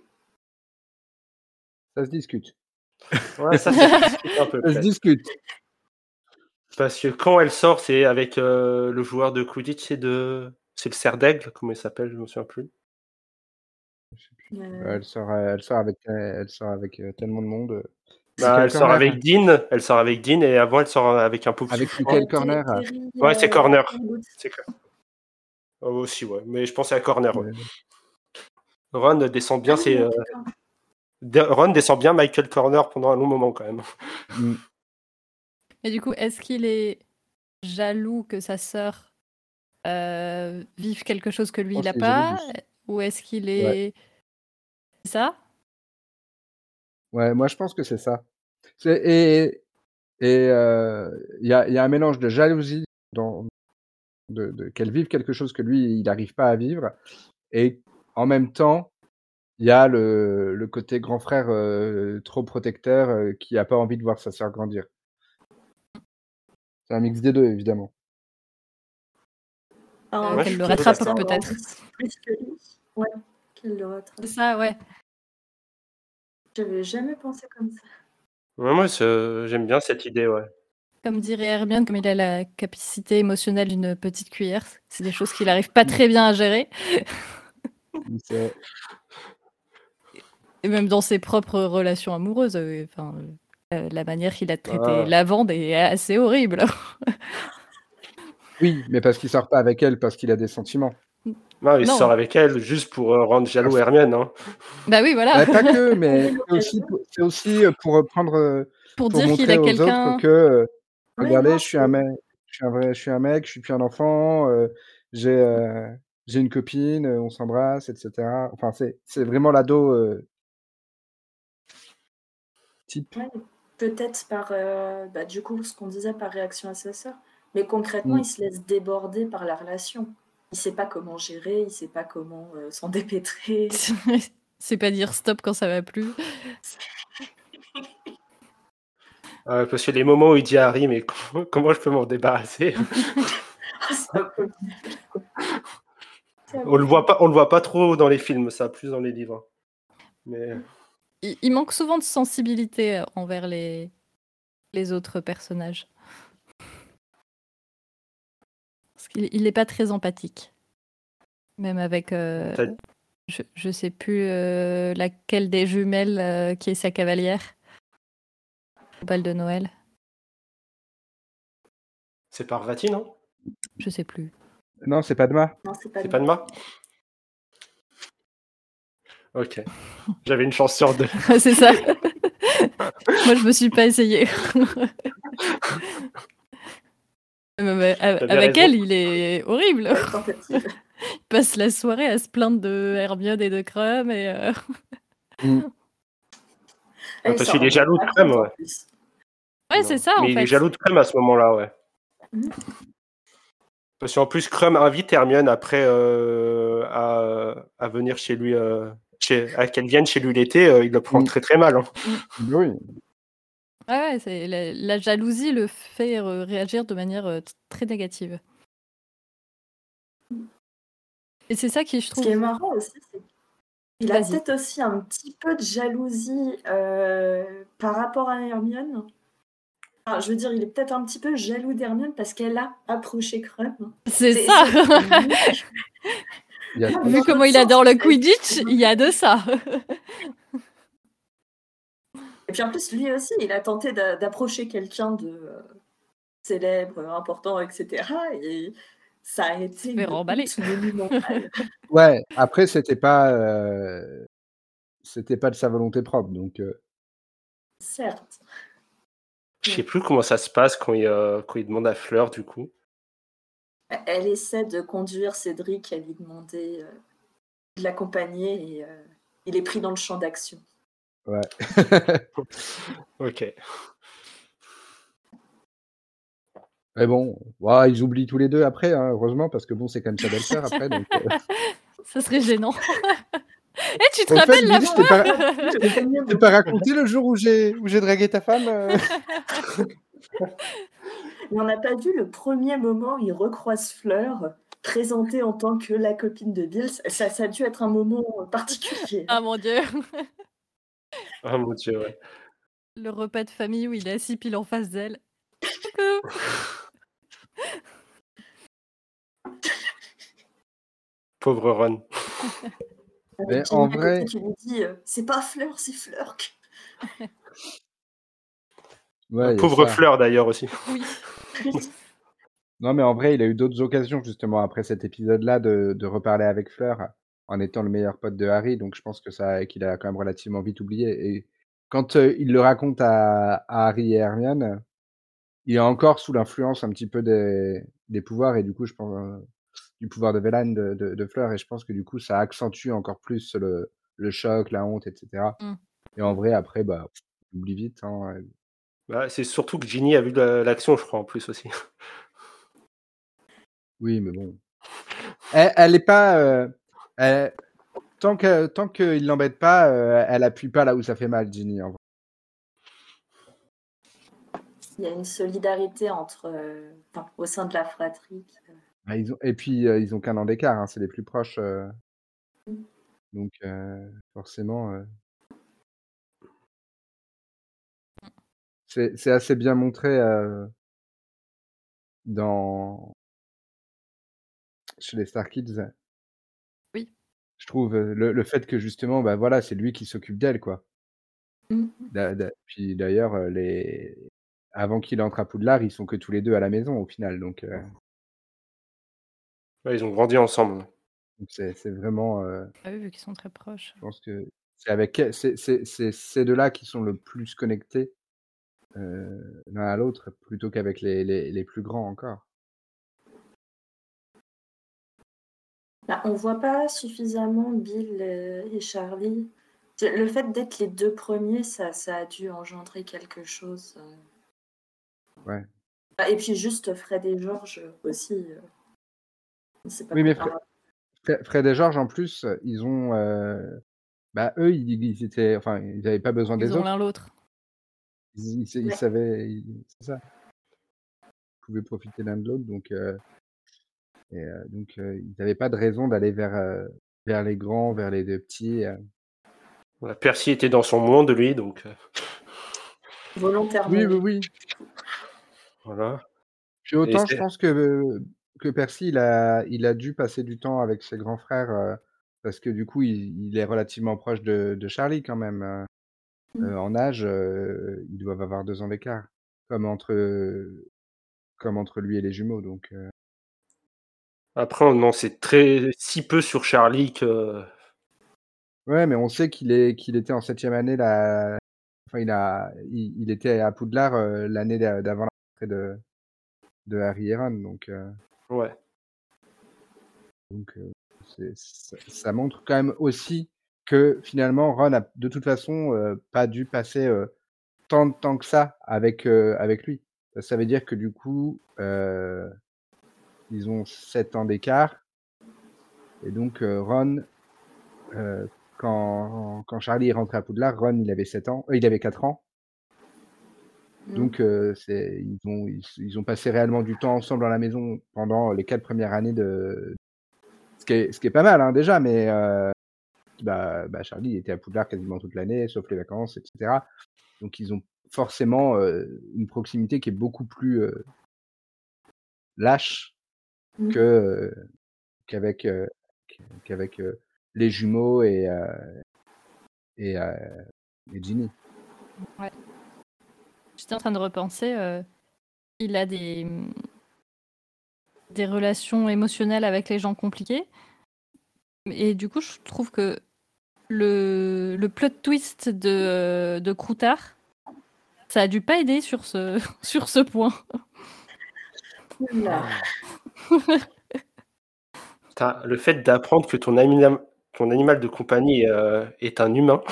ça se discute. Ouais, ça, ça se discute un peu. Ça se peut-être. discute. Parce que quand elle sort, c'est avec euh, le joueur de Quidditch, c'est de. C'est le cerf d'aigle, comment il s'appelle, je me souviens plus. euh, Elle sort, euh, elle sort avec, euh, elle sort avec euh, tellement de monde. Euh. Bah, elle sort avec hein. Dean, elle sort avec Dean, et avant elle sort avec un pauvre Avec. Michael euh, Corner, ah. Terry, Ouais, c'est euh, Corner. Terry C'est clair. Oh, aussi, ouais. Mais je pensais à Corner. ouais. Ouais. Ron descend bien, Ah c'est. euh, d'accord. de- Ron descend bien Michael Corner pendant un long moment quand même. Mm. Et du coup, est-ce qu'il est jaloux que sa sœur euh, vive quelque chose que lui, pense il n'a pas Ou est-ce qu'il est... C'est ça? Ouais, moi je pense que c'est ça. Et et euh, il y, a, il y a un mélange de jalousie dans de, de- qu'elle vive quelque chose que lui il n'arrive pas à vivre, et en même temps il y a le, le côté grand frère euh, trop protecteur euh, qui a pas envie de voir sa sœur grandir. C'est un mix des deux évidemment. Ah, Ouais, qu'elle le rattrape peut-être. Plus que lui. Ouais, qu'elle le rattrape. C'est ça, ouais. J'avais jamais pensé comme ça. Ouais, moi, j'aime bien cette idée, ouais. Comme dirait Hermione, comme il a la capacité émotionnelle d'une petite cuillère, c'est des choses qu'il n'arrive pas très bien à gérer. C'est- Et même dans ses propres relations amoureuses. euh, Enfin, euh, la manière qu'il a traité Ah. Lavande est assez horrible. Oui, mais parce qu'il sort pas avec elle parce qu'il a des sentiments. Non, il Non. sort avec elle juste pour euh, rendre jaloux Hermione. Hein. bah oui, voilà. Ouais, pas que, mais c'est aussi, aussi euh, pour prendre euh, Pour pour dire qu'il a aux quelqu'un. autres que euh, Ouais, regardez, non, je suis un mec, je suis un vrai, je suis un mec, je suis plus un enfant, euh, j'ai euh, j'ai une copine, on s'embrasse, etc. Enfin, c'est c'est vraiment l'ado euh, type. Ouais, Peut-être par, euh, bah, du coup, ce qu'on disait par réaction à sa sœur. Mais concrètement, Mm. il se laisse déborder par la relation. Il sait pas comment gérer, il sait pas comment euh, s'en dépêtrer. C'est pas dire stop quand ça va plus. Euh, parce que les moments où il dit à Harry, mais comment, comment je peux m'en débarrasser? Peu- On le voit pas, on le voit pas trop dans les films, ça, plus dans les livres. Mais Il, il manque souvent de sensibilité envers les, les autres personnages. Parce qu'il il n'est pas très empathique. Même avec. euh, je, je sais plus euh, laquelle des jumelles euh, qui est sa cavalière. Au bal de Noël. c'est Parvati, non? Je sais plus. Non, c'est pas Padma. Non, c'est pas C'est lui. Padma? Ok. J'avais une chance sur deux. c'est ça. Moi, je me suis pas essayé. avec elle, il est horrible. il passe la soirée à se plaindre de Hermione et de Crum et. Euh... Mm. Parce qu'il est jaloux de Crum, ouais. Ouais, c'est ça. Mais en il fait. est jaloux de Crum à ce moment-là, ouais. Mm. Parce qu'en plus, Crum invite Hermione après euh, à, à, venir chez lui, euh, chez, à qu'elle vienne chez lui l'été, euh, il le prend mm. très très mal. Hein. Oui. Ouais, c'est la, la, jalousie le fait réagir de manière très négative. Et c'est ça qui, je trouve. Ce qui est marrant aussi, c'est qu'il a peut-être aussi un petit peu de jalousie euh, par rapport à Hermione. Enfin, je veux dire, il est peut-être un petit peu jaloux d'Hermione parce qu'elle a approché Crum. C'est ça. Vu comment il adore le Quidditch, il y a de ça. Et puis en plus, lui aussi, il a tenté d'approcher quelqu'un de euh, célèbre, important, etc. Et ça a été monumental. ouais, après, c'était pas, euh, c'était pas de sa volonté propre, donc. Euh... Certes. Je sais plus comment ça se passe quand il, quand il demande à Fleur, du coup. Elle essaie de conduire Cédric à lui demander de l'accompagner et il est pris dans le champ d'action. Ouais. ok. Mais bon, ils oublient tous les deux après, hein, heureusement, parce que bon, c'est quand même sa belle-sœur après. Donc, euh... Ça serait gênant. Eh, tu te en rappelles fait, la fois pas... Je t'ai pas raconté le jour où j'ai où j'ai dragué ta femme euh... On n'a pas vu le premier moment où il recroise Fleur, présentée en tant que la copine de Bill. Ça, ça a dû être un moment particulier. Ah mon dieu Ah mon dieu, ouais. Le repas de famille où il est assis pile en face d'elle. Pauvre Ron. Mais en vrai. Tu lui dis, euh, c'est pas Fleur, c'est Fleurk. Ouais, Pauvre Fleur d'ailleurs aussi. Oui. non, mais en vrai, il a eu d'autres occasions justement après cet épisode-là de, de, reparler avec Fleur en étant le meilleur pote de Harry. Donc je pense que ça, qu'il a quand même relativement vite oublié. Et quand euh, il le raconte à, à, Harry et Hermione, il est encore sous l'influence un petit peu des, des pouvoirs et du coup, je pense euh, du pouvoir de Vélane de, de, de, Fleur. Et je pense que du coup, ça accentue encore plus le, le choc, la honte, etc. Mm. Et en vrai, après, bah, il oublie vite. Hein. Bah, c'est surtout que Ginny a vu l'action, je crois, en plus aussi. Oui, mais bon. Elle, elle est pas. Euh, elle, tant que tant qu'il l'embête pas, euh, elle appuie pas là où ça fait mal, Ginny. En vrai. Il y a une solidarité entre, euh, enfin, au sein de la fratrie. Bah, ils ont, et puis euh, ils ont qu'un an d'écart, hein, c'est les plus proches. Mm. Donc forcément. C'est assez bien montré dans chez les Star Kids. Je trouve le, le fait que justement, bah voilà, c'est lui qui s'occupe d'elle, quoi. Mmh. Da, da, puis d'ailleurs, les avant qu'il entre à Poudlard, ils sont que tous les deux à la maison au final, donc. Euh... Ouais, ils ont grandi ensemble. C'est vraiment. Euh... Ah oui, vu qu'ils sont très proches. Je pense que c'est avec c'est ces deux-là qui sont le plus connectés euh, l'un à l'autre plutôt qu'avec les, les, les, plus grands encore. Bah, on voit pas suffisamment Bill et Charlie. Le fait d'être les deux premiers, ça, ça a dû engendrer quelque chose. euh. Ouais. Ah, Et puis juste Fred et George aussi. euh. Pas Oui, mais. Fred, Fred et George, en plus, ils ont. euh, Bah, eux, ils, ils étaient. Enfin, ils n'avaient pas besoin des Ils ont autres. l'un l'autre. Ils, ils- ils Ouais. savaient. ils- C'est ça. Ils pouvaient profiter l'un de l'autre. Donc, euh, et, euh, donc euh, ils n'avaient pas de raison d'aller vers, euh, vers les grands, vers les deux petits. euh. Voilà, Percy était dans son monde, lui, donc Volontairement. Oui, oui, oui. voilà. Puis autant, je c'est- pense que, que Percy, il a, il a dû passer du temps avec ses grands frères. euh, parce que du coup, il, il est relativement proche de, de Charlie quand même. euh. Mm. Euh, en âge, euh, ils doivent avoir deux ans d'écart. Comme entre, comme entre lui et les jumeaux. Donc, euh, Après, on en sait très si peu sur Charlie que Ouais, mais on sait qu'il est qu'il était en septième année là. Enfin, il a il, il était à Poudlard euh, l'année d'a- d'avant la rentrée de de Harry et Ron, donc euh, Ouais. donc euh, ça, ça montre quand même aussi que finalement Ron a de toute façon euh, pas dû passer tant de temps que ça avec avec lui. Ça veut dire que du coup ils ont sept ans d'écart et donc euh, Ron euh, quand, quand Charlie est rentré à Poudlard, Ron il avait 7 ans, euh, il avait 4 ans. Mm. Donc euh, ils ont ils, ils ont passé réellement du temps ensemble à la maison pendant les quatre premières années de ce qui est, ce qui est pas mal hein, déjà, mais bah, bah, Charlie était à Poudlard quasiment toute l'année, sauf les vacances, etc. Donc ils ont forcément une proximité qui est beaucoup plus lâche Que euh, qu'avec euh, qu'avec euh, les jumeaux et euh, et, euh, et Ginny. J'étais en train de repenser. euh, il a des, des relations émotionnelles avec les gens compliqués. Et du coup, je trouve que le, le plot twist de, de Croutard, ça a dû pas aider sur ce, sur ce point. Putain, le fait d'apprendre que ton, animal- ton animal de compagnie euh, est un humain,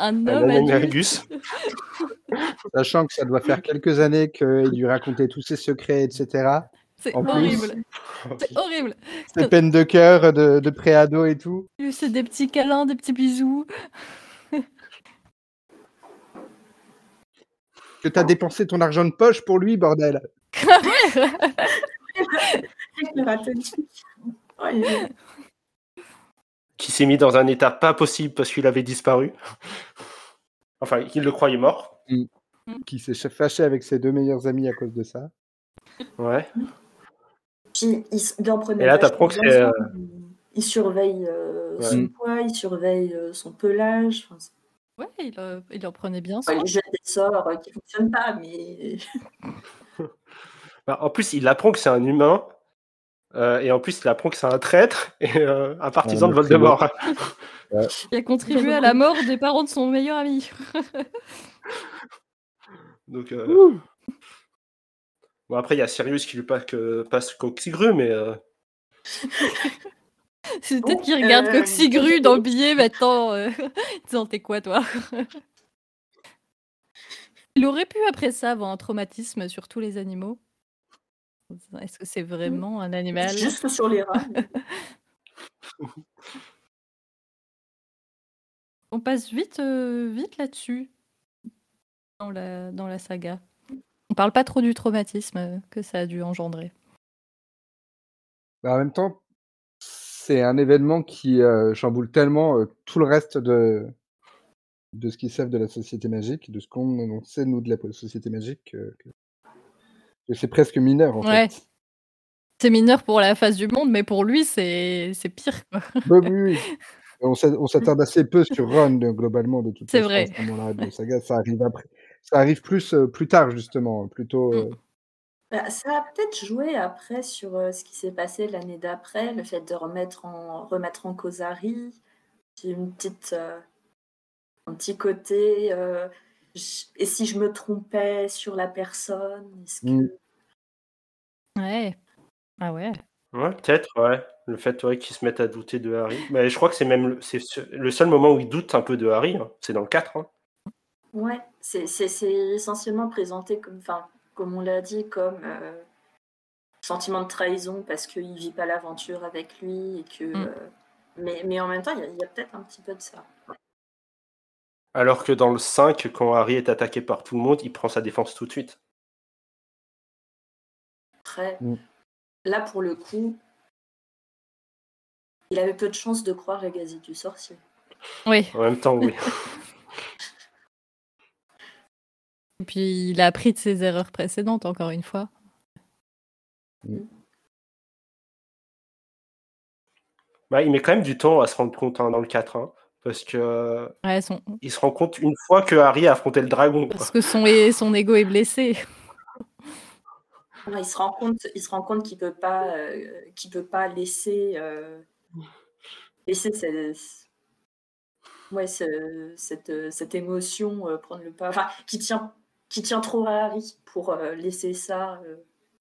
Un un homme animagus, Sachant que ça doit faire quelques années qu'il lui racontait tous ses secrets, etc. C'est horrible. C'est horrible. Ses peines de cœur de, de préado et tout. C'est des petits câlins, des petits bisous. Que t'as dépensé ton argent de poche pour lui, bordel. Ouais, qui s'est mis dans un état pas possible parce qu'il avait disparu. Enfin, il le croyait mort. Qui s'est fâché avec ses deux meilleurs amis à cause de ça. Ouais. Puis il, en prenait Et là, t'apprends que c'est, euh, Il, il surveille euh, Ouais. son Mm. poids, il surveille euh, son pelage. Enfin, Ouais, il, euh, il en prenait bien soin. il jette des sorts euh, qui fonctionnent pas, mais Bah, en plus, il apprend que c'est un humain. euh, et en plus, il apprend que c'est un traître et euh, un partisan Un de Voldemort. Il a contribué à la mort des parents de son meilleur ami. Donc, euh, bon, après, il y a Sirius qui lui passe, que, passe Coxigru, mais euh, C'est peut-être qu'il regarde euh, Coxigru dans le billet maintenant. euh, disant, t'es quoi toi? Il aurait pu après ça avoir un traumatisme sur tous les animaux. Est-ce que c'est vraiment un animal? Juste sur les rats. On passe vite, euh, vite là-dessus dans la, dans la saga. On parle pas trop du traumatisme que ça a dû engendrer. Bah, en même temps, c'est un événement qui euh, chamboule tellement euh, tout le reste de, de ce qu'ils savent de la société magique, de ce qu'on on sait, nous, de la société magique, que, que- c'est presque mineur, en Ouais. fait. C'est mineur pour la face du monde, mais pour lui, c'est c'est pire. quoi. Bah oui, oui. On s'a- on s'attarde assez peu sur Ron, euh, globalement, de toute C'est façon, vrai. à ce moment-là de la saga. Ça arrive après. Ça arrive plus, euh, plus tard, justement. Plutôt. Mm. euh, Bah, ça a peut-être joué après sur euh, ce qui s'est passé l'année d'après, le fait de remettre en, remettre en cause Harry. J'ai une petite, euh, un petit côté. euh, et si je me trompais sur la personne est-ce que... Mm. Ouais. Ah ouais. ouais, peut-être, ouais. Le fait ouais, qu'il se mette à douter de Harry. Mais je crois que c'est même le, c'est ce- le seul moment où il doute un peu de Harry. hein. C'est dans le 4. hein. Ouais, c'est c'est- c'est essentiellement présenté comme, enfin, comme on l'a dit, comme euh, sentiment de trahison parce qu'il vit pas l'aventure avec lui et que. Mm. euh, mais, mais en même temps, il y a, il y a peut-être un petit peu de ça. Alors que dans le 5, quand Harry est attaqué par tout le monde, il prend sa défense tout de suite. Après, Mm. là pour le coup, il avait peu de chances de croire la gazette du sorcier. Oui. En même temps, oui. Et puis il a appris de ses erreurs précédentes, encore une fois. Bah, il met quand même du temps à se rendre compte hein, dans le 4. hein, parce que euh, Ouais, son... il se rend compte une fois que Harry a affronté le dragon. quoi. Parce que son, é- son ego est blessé. Ouais, il se rend compte, il se rend compte qu'il peut pas, euh, qu'il peut pas laisser, euh, c'est ouais, ce cette, cette émotion, heu, prendre le pas enfin, qui tient qui tient trop à Harry pour, laisser ça,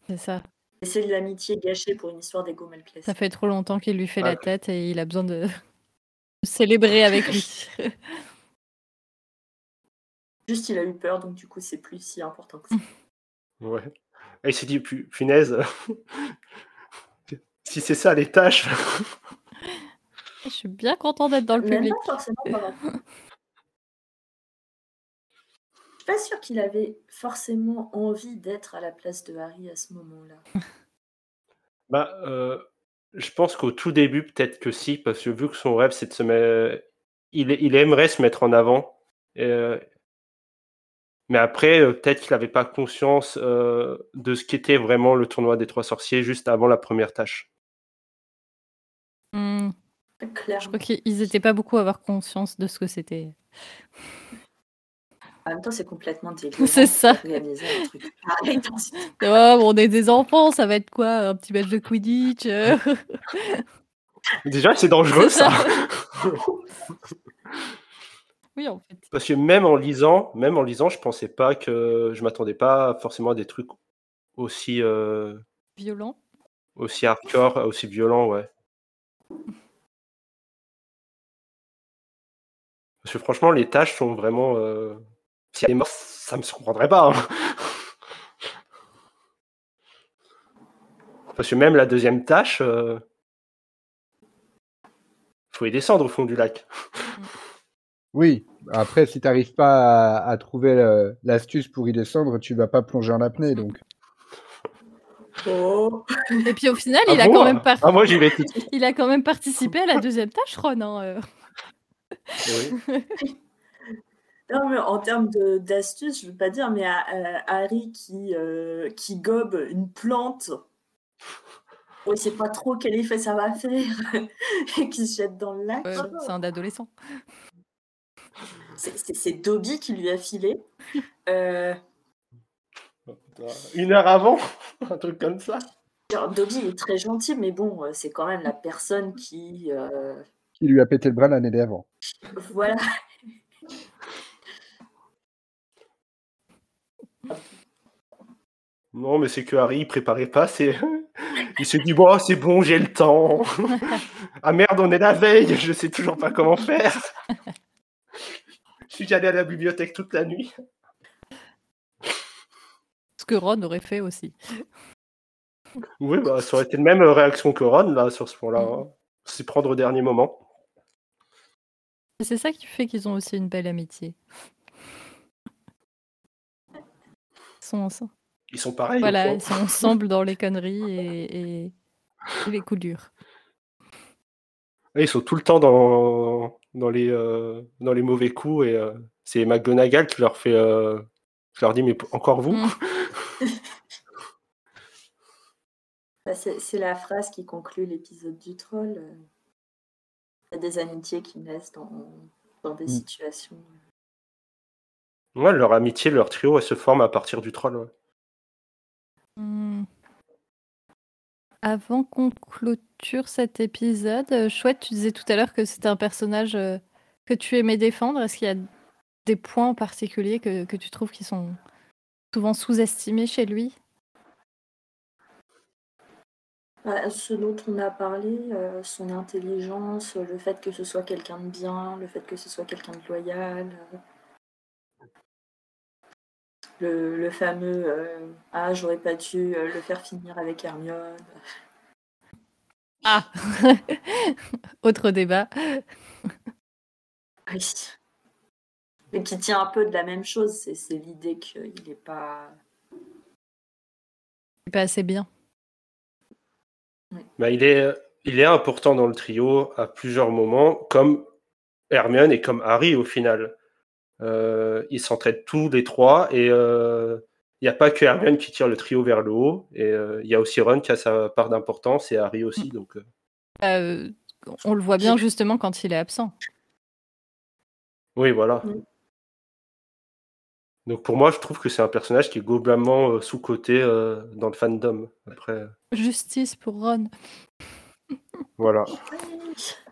C'est ça. laisser de l'amitié gâchée pour une histoire d'ego mal Ça placé. fait trop longtemps qu'il lui fait Ouais. la tête et il a besoin de célébrer avec lui. Juste, il a eu peur, donc du coup, c'est plus si important que ça. Ouais. Et il s'est dit: «Pu punaise, si c'est ça les tâches». Je suis bien content d'être dans le Même public. pas forcément Je suis pas sûre qu'il avait forcément envie d'être à la place de Harry à ce moment-là. Bah, heu, je pense qu'au tout début, peut-être que si, parce que vu que son rêve, c'est de se met il il aimerait se mettre en avant heu mais après, heu, peut-être qu'il avait pas conscience, heu, de ce qu'était vraiment le tournoi des 3 sorciers juste avant la première tâche. Mmh. Je crois qu'ils ils étaient pas beaucoup à avoir conscience de ce que c'était. En même temps, c'est complètement délirant C'est ça. d'organiser un truc pareil dans une Oh, on est des enfants, ça va être quoi? Un petit match de Quidditch, heu? Déjà, c'est dangereux ça. ça. Oui, en fait. Parce que même en lisant même en lisant, je pensais pas que je m'attendais pas forcément à des trucs aussi, heu Violent? aussi hardcore, aussi violents, ouais. Parce que franchement, les tâches sont vraiment, heu, si elle est morte, ça me surprendrait pas, hein. Parce que même la 2e tâche, heu faut y descendre au fond du lac. Oui, après si tu arrives pas à à trouver, heu, l'astuce pour y descendre, tu vas pas plonger en apnée donc. Oh! Et puis au final, Ah il a bon? quand même par Ah moi il a quand même participé à la 2e tâche, Ron, hein, heu. Oui. Non, mais en termes de d'astuces, je veux pas dire, mais heu, Harry qui, heu, qui gobe une plante. On sait pas trop quel effet ça va faire et qui se jette dans le lac. Ouais, c'est un adolescent. C'est c'est c'est Dobby qui lui a filé. Heu, Une heure avant, un truc comme ça. genre Dobby est très gentil, mais bon, c'est quand même la personne qui, Qui lui a pété le bras l'année d'avant. voilà. Non, mais c'est que Harry, il préparait pas, c'est il s'est dit: «Bon, c'est bon, j'ai le temps. Ah merde, on est la veille, je sais toujours pas comment faire. Je suis allé à la bibliothèque toute la nuit». Ce que Ron aurait fait aussi. Oui, bah, ça aurait été la même réaction que Ron, là, sur ce point-là, hein. S'y prendre au dernier moment. C'est ça qui fait qu'ils ont aussi une belle amitié. Ils sont ensemble. Ils sont pareils, Voilà, ils sont ensemble dans les conneries et et et les coups durs. Ils sont tout le temps dans dans les, heu, dans les mauvais coups et heu, c'est McGonagall qui leur fait, heu, qui leur dit: «Mais encore vous?» Mmh. Bah, c'est la phrase qui conclut l'épisode du troll. Il y a des amitiés qui naissent dans dans des Mmh. situations Ouais, leur amitié, leur trio, elle se forme à partir du troll, ouais. Avant qu'on clôture cet épisode, heu, Chouette, tu disais tout à l'heure que c'était un personnage, heu, que tu aimais défendre. Est-ce qu'il y a des points en particulier que que tu trouves qui sont souvent sous-estimés chez lui? Bah, ce dont on a parlé, heu, son intelligence, le fait que ce soit quelqu'un de bien, le fait que ce soit quelqu'un de loyal, le le fameux, heu: «Ah j'aurais pas dû, heu, le faire finir avec Hermione». Ah! Autre débat. Oui. Mais qui tient un peu de la même chose, c'est l'idée qu'il est pas Pas assez bien. Oui. Bah, il est, il est important dans le trio à plusieurs moments, comme Hermione et comme Harry, au final. Heu, ils s'entraident tous les 3 et il y a pas que Hermione qui tire le trio vers le haut et il y a aussi Ron qui a sa part d'importance et Harry aussi, donc Bah, on le voit bien justement quand il est absent. Oui, voilà. Donc pour moi, je trouve que c'est un personnage qui est globalement, sous-coté, heu, dans le fandom. Après Justice pour Ron. voilà.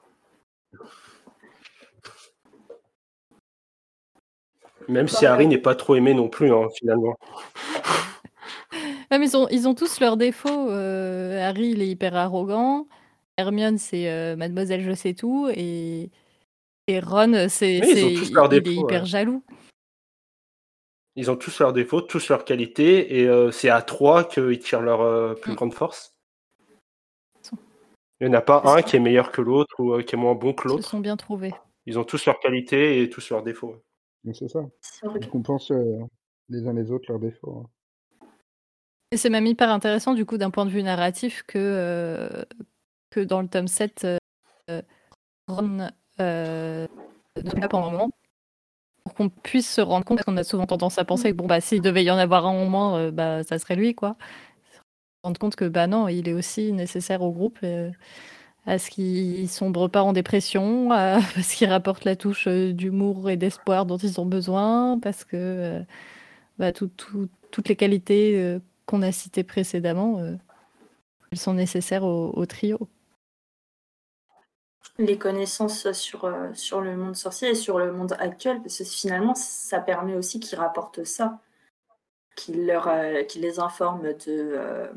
Même si Harry n'est pas trop aimé non plus, hein, finalement. Mais ils ont, ils ont tous leurs défauts. Euh, Harry, il est hyper arrogant. Hermione, c'est euh, Mademoiselle Je sais tout. Et, et Ron, c'est Oui, ils leurs il est hyper ouais. jaloux. Ils ont tous leurs défauts, tous leurs qualités, et euh, c'est à trois qu'ils tirent leur plus Mm. grande force. Il n'y en a pas un qui est meilleur que l'autre ou qui est moins bon que Ils se l'autre. sont bien trouvés. Ils ont tous leurs qualités et tous leurs défauts. Donc c'est ça. Ils compensent euh, les uns les autres leurs défauts. hein. Et c'est même hyper intéressant, du coup, d'un point de vue narratif, que, euh, que dans le tome 7, euh, Ron euh, ne pas pendant un moment. Pour qu'on puisse se rendre compte, parce qu'on a souvent tendance à penser que bon, bah, s'il devait y en avoir un en moins, euh, bah, ça serait lui, quoi. Se rendre compte que, bah non, il est aussi nécessaire au groupe, euh, à ce qu'il sombre pas en dépression, à, parce qu'il rapporte la touche euh, d'humour et d'espoir dont ils ont besoin, parce que euh, bah, tout- tout- toutes les qualités euh, qu'on a citées précédemment, elles sont nécessaires au, trio. les connaissances sur, le monde sorcier et sur le monde actuel, parce que finalement, ça permet aussi qu'ils rapportent ça, qu'ils qu'ils les informent de.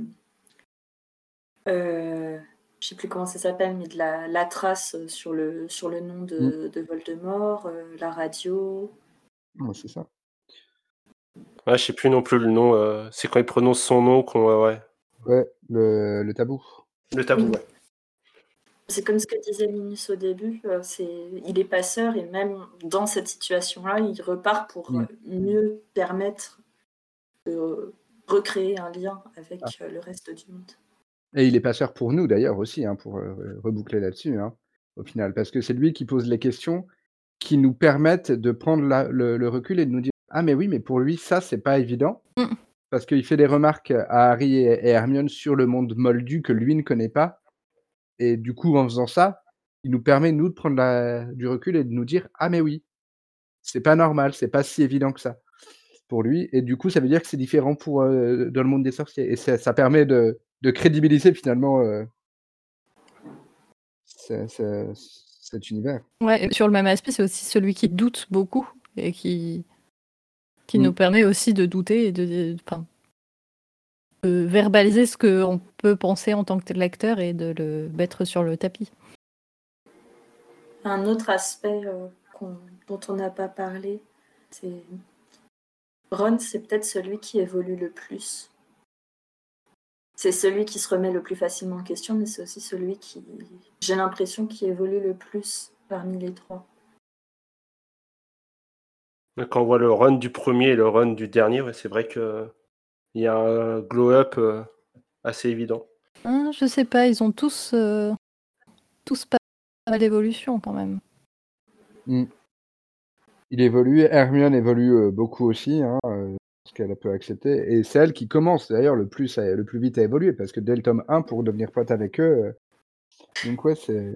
Je sais plus comment ça s'appelle, mais de la, la trace sur le, sur le nom de, de Voldemort, euh, la radio. Ouais, c'est ça. Ouais, je sais plus non plus le nom. euh, c'est quand ils prononcent son nom qu'on. euh, ouais. Ouais, le, le tabou. Le tabou, Oui. ouais. C'est comme ce que disait Minus au début, euh, c'est, il est passeur et même dans cette situation-là, il repart pour Mm. euh, mieux permettre de euh, recréer un lien avec Ah. euh, le reste du monde. Et il est passeur pour nous d'ailleurs aussi, hein, pour euh, reboucler là-dessus, hein, au final, parce que c'est lui qui pose les questions qui nous permettent de prendre la- le, le recul et de nous dire ah mais oui, mais pour lui ça c'est pas évident, Mm. parce qu'il fait des remarques à Harry et, et Hermione sur le monde moldu que lui ne connaît pas, et du coup en faisant ça, il nous permet nous de prendre la- du recul et de nous dire ah mais oui, c'est pas normal, c'est pas si évident que ça pour lui, et du coup ça veut dire que c'est différent pour euh, dans le monde des sorciers, et ça, ça permet de, de crédibiliser finalement euh, ce- ce- cet univers. Ouais, sur le même aspect, c'est aussi celui qui doute beaucoup et qui, qui Mm. nous permet aussi de douter et de, de- enfin, de verbaliser ce qu'on peut penser en tant que lecteur et de le mettre sur le tapis. Un autre aspect euh, dont on n'a pas parlé, c'est Ron, c'est peut-être celui qui évolue le plus. C'est celui qui se remet le plus facilement en question, mais c'est aussi celui qui, j'ai l'impression, qui évolue le plus parmi les trois. Quand on voit le run du premier et le run du dernier, ouais, c'est vrai que il y a un glow-up euh, assez évident. Hein, je sais pas, ils ont tous, euh, tous pas mal d'évolution quand même. Il évolue, Hermione évolue euh, beaucoup aussi, hein, euh, ce qu'elle peut accepter, et c'est elle qui commence d'ailleurs le plus, à- le plus vite à évoluer, parce que dès le tome 1, pour devenir pote avec eux, euh, donc ouais, c'est...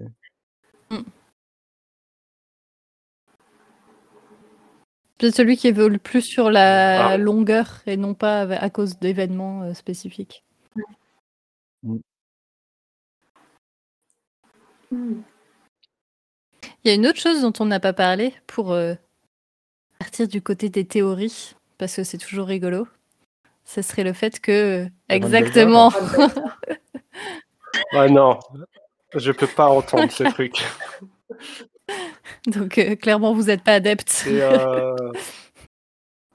C'est celui qui évolue plus sur la Ah. longueur et non pas à cause d'événements euh, spécifiques. Hmm. Il y a une autre chose dont on n'a pas parlé pour euh, partir du côté des théories, parce que c'est toujours rigolo. Ce serait le fait que. Exactement! Ah non, je peux pas entendre ce truc. Donc, euh, clairement, vous n'êtes pas adepte. C'est euh,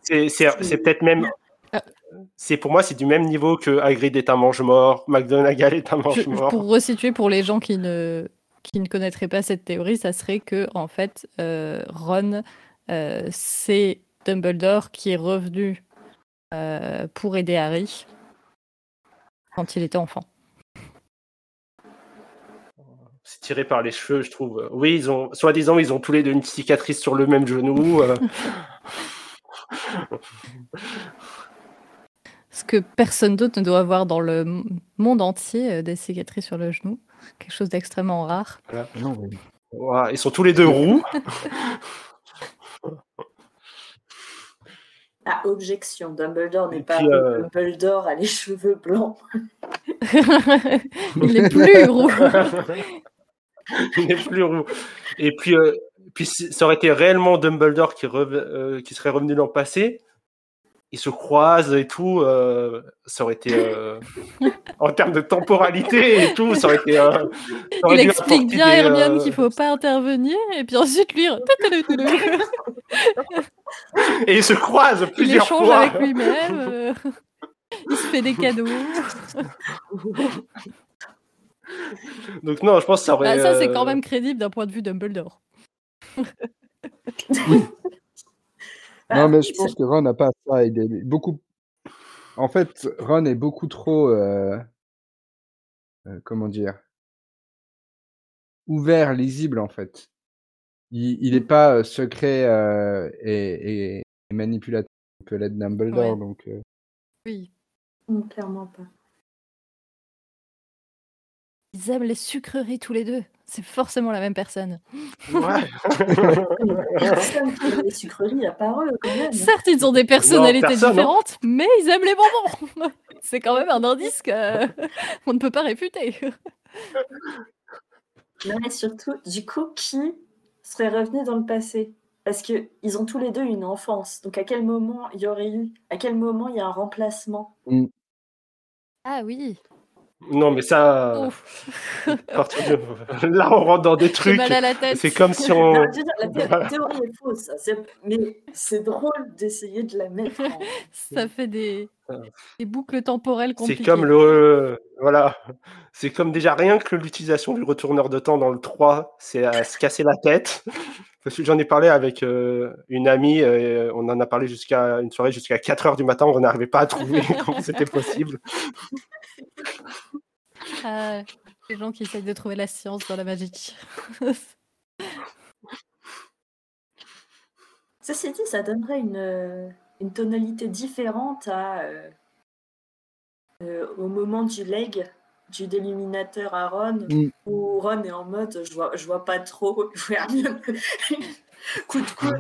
c'est- peut-être même. Ah. C'est pour moi, c'est du même niveau que Hagrid est un mange-mort, McGonagall est un mange-mort. pour resituer pour les gens qui ne, qui ne connaîtraient pas cette théorie, ça serait que, en fait, euh, Ron, c'est Dumbledore qui est revenu euh, pour aider Harry quand il était enfant. C'est tiré par les cheveux, je trouve. Oui, ils ont, soi-disant, ils ont tous les deux une cicatrice sur le même genou. euh. Ce que personne d'autre ne doit avoir dans le monde entier, euh, des cicatrices sur le genou. Quelque chose d'extrêmement rare. Non, ils sont tous les deux roux. Ah, objection, Dumbledore n'est pas euh, Dumbledore a les cheveux blancs. il est plus roux. il n'est plus roux. Et puis, euh, puis ça aurait été réellement Dumbledore qui, euh, qui serait revenu dans le passé. Ils se croisent et tout. Euh, ça aurait été. en termes de temporalité et tout, ça aurait été. il explique bien à Hermione qu'il ne faut pas intervenir. Et puis ensuite, lui. et ils se croisent plusieurs il échange avec lui-même. il se fait des cadeaux. Donc non, je pense que ça aurait. Bah, ça, c'est quand même crédible d'un point de vue Dumbledore. non, mais je pense que Ron n'a pas ça. Il est beaucoup. En fait, Ron est beaucoup trop. Euh, euh, comment dire Ouvert, lisible, en fait. Il n'est pas euh, secret et, manipulateur. Peut l'être Dumbledore, donc. Oui. clairement pas. Ils aiment les sucreries tous les deux. C'est forcément la même personne. Ouais. Personne qui aime les sucreries à part eux, quand même. Certes, ils ont des personnalités différentes, mais ils aiment les bonbons. C'est quand même un indice qu'on ne peut pas réfuter. Non, mais surtout, du coup, qui serait revenu dans le passé Parce qu'ils ont tous les deux une enfance. Donc, à quel moment il y aurait eu À quel moment il y a un remplacement? Mm. Ah oui. Non, mais ça. Là, on rentre dans des trucs. C'est comme si on. la théorie est fausse, mais c'est drôle d'essayer de la mettre. En... Ça fait des... des boucles temporelles compliquées. C'est comme le. Voilà. C'est comme déjà rien que l'utilisation du retourneur de temps dans le 3, c'est à se casser la tête. Parce que j'en ai parlé avec euh, une amie, et on en a parlé jusqu'à une soirée jusqu'à 4 heures du matin, on n'arrivait pas à trouver comment c'était possible. Ah, les gens qui essayent de trouver la science dans la magie. Ceci dit, ça donnerait une, une tonalité différente à, euh, euh, au moment du leg du déluminateur à Ron, mm. où Ron est en mode je vois, je vois pas trop, je vois rien. coup de coude,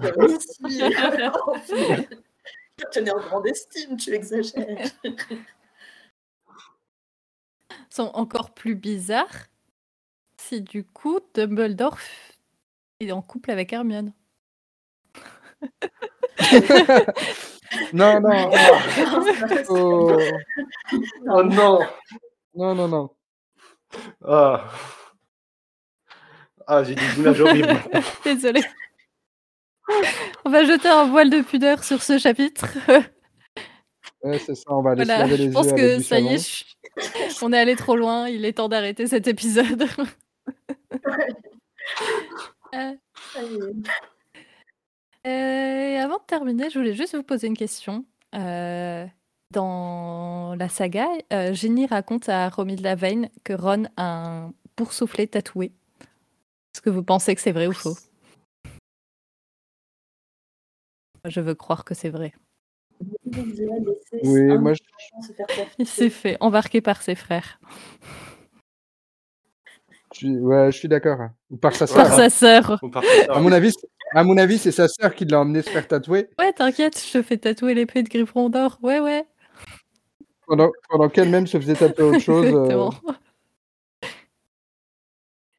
je tenais en grande estime, tu exagères sont encore plus bizarres si du coup Dumbledore est en couple avec Hermione. non, non. Oh. oh. non. Non, non, non. Ah, ah j'ai dit images horribles. Désolée. On va jeter un voile de pudeur sur ce chapitre. Ouais, c'est ça, on va aller voilà, les je pense que ça y est, on est allé trop loin, il est temps d'arrêter cet épisode. Euh, euh, avant de terminer, je voulais juste vous poser une question. Euh, dans la saga, Ginny raconte à Romilda Lavane que Ron a un boursouflé tatoué. Est-ce que vous pensez que c'est vrai ou faux? Je veux croire que c'est vrai. Oui, moi je... Il s'est fait embarquer par ses frères. Je Ouais, je suis d'accord. Ou par sa sœur. Par sa sœur. À mon avis, à mon avis, c'est sa sœur qui l'a emmené se faire tatouer. Ouais, t'inquiète, je te fais tatouer l'épée de Gryffondor. Ouais, ouais. Pendant, pendant qu'elle-même se faisait tatouer autre chose. Euh,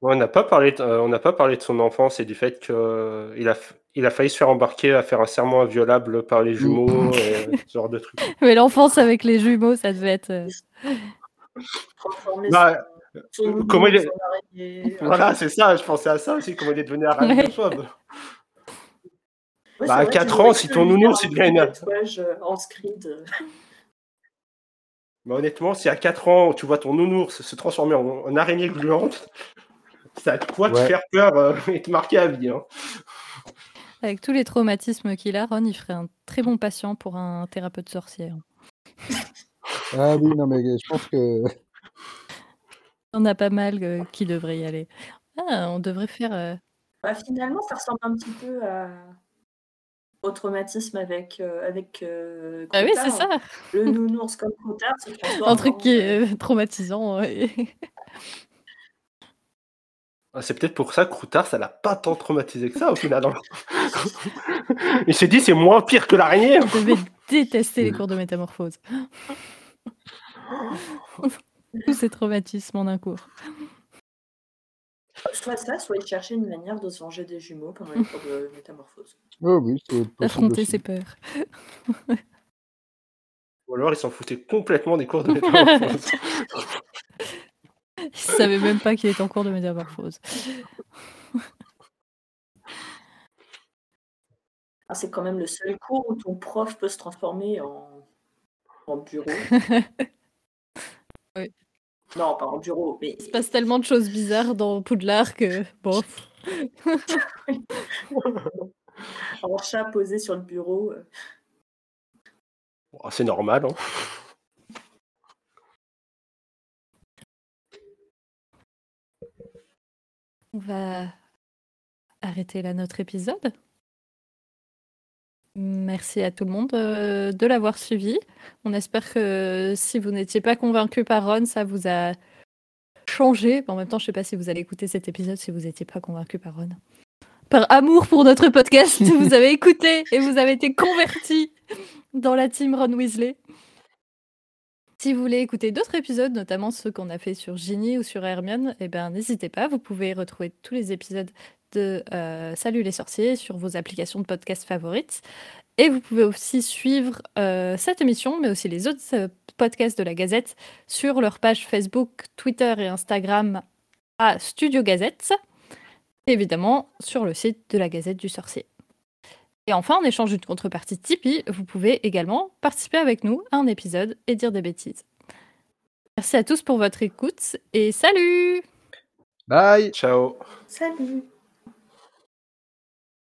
on n'a pas parlé, de, euh, on n'a pas parlé de son enfance et du fait qu'il euh, a, il a failli se faire embarquer à faire un serment inviolable par les jumeaux, et ce genre de trucs. Mais l'enfance avec les jumeaux, ça devait être. Euh, bah, comment il est... Voilà, c'est ça. Je pensais à ça aussi. Comment il est devenu arachnophobe. Ouais, bah, à 4 ans, si ton nounours il devient une. En scred. Bah, honnêtement, si à 4 ans tu vois ton nounours se transformer en, araignée gluante, ça a de quoi te faire peur euh, et te marquer à vie. Hein. Avec tous les traumatismes qu'il a, Ron, il ferait un très bon patient pour un thérapeute sorcier. Ah oui, non, mais je pense que. On a pas mal euh, qui devraient y aller. Ah, on devrait faire. Euh, bah, finalement, ça ressemble un petit peu au traumatisme avec. avec Ah oui, c'est ça. Le nounours comme Coutard, Un truc qui est traumatisant. C'est peut-être pour ça que Croutard, ça l'a pas tant traumatisé que ça au final. Hein. Il s'est dit c'est moins pire que l'araignée. Je devais détester les cours de métamorphose. Tous ces traumatismes en un cours. Soit ça, soit il cherchait une manière de se venger des jumeaux pendant les cours de métamorphose. Oh oui, D'affronter ses peurs. Ou alors, ils s'en foutaient complètement des cours de métamorphose. Il savait même pas qu'il était en cours de métamorphose. Ah, c'est quand même le seul cours où ton prof peut se transformer en, en bureau. Oui. Non, pas en bureau, mais Il se passe tellement de choses bizarres dans Poudlard que bon. en chat posé sur le bureau. euh. Oh, c'est normal. Hein. On va arrêter là notre épisode. Merci à tout le monde euh, de l'avoir suivi. On espère que si vous n'étiez pas convaincu par Ron, ça vous a changé. En même temps, je sais pas si vous allez écouter cet épisode si vous n'étiez pas convaincu par Ron. Par amour pour notre podcast, vous avez écouté et vous avez été converti dans la team Ron Weasley. Si vous voulez écouter d'autres épisodes, notamment ceux qu'on a fait sur Ginny ou sur Hermione, eh ben, n'hésitez pas. Vous pouvez retrouver tous les épisodes de euh, Salut les sorciers sur vos applications de podcast favorites. Et vous pouvez aussi suivre euh, cette émission, mais aussi les autres euh, podcasts de la Gazette sur leur page Facebook, Twitter et Instagram à Studio Gazette. Et évidemment sur le site de la Gazette du Sorcier. Et enfin, en échange d'une contrepartie Tipeee, vous pouvez également participer avec nous à un épisode et dire des bêtises. Merci à tous pour votre écoute et salut Bye Ciao. Salut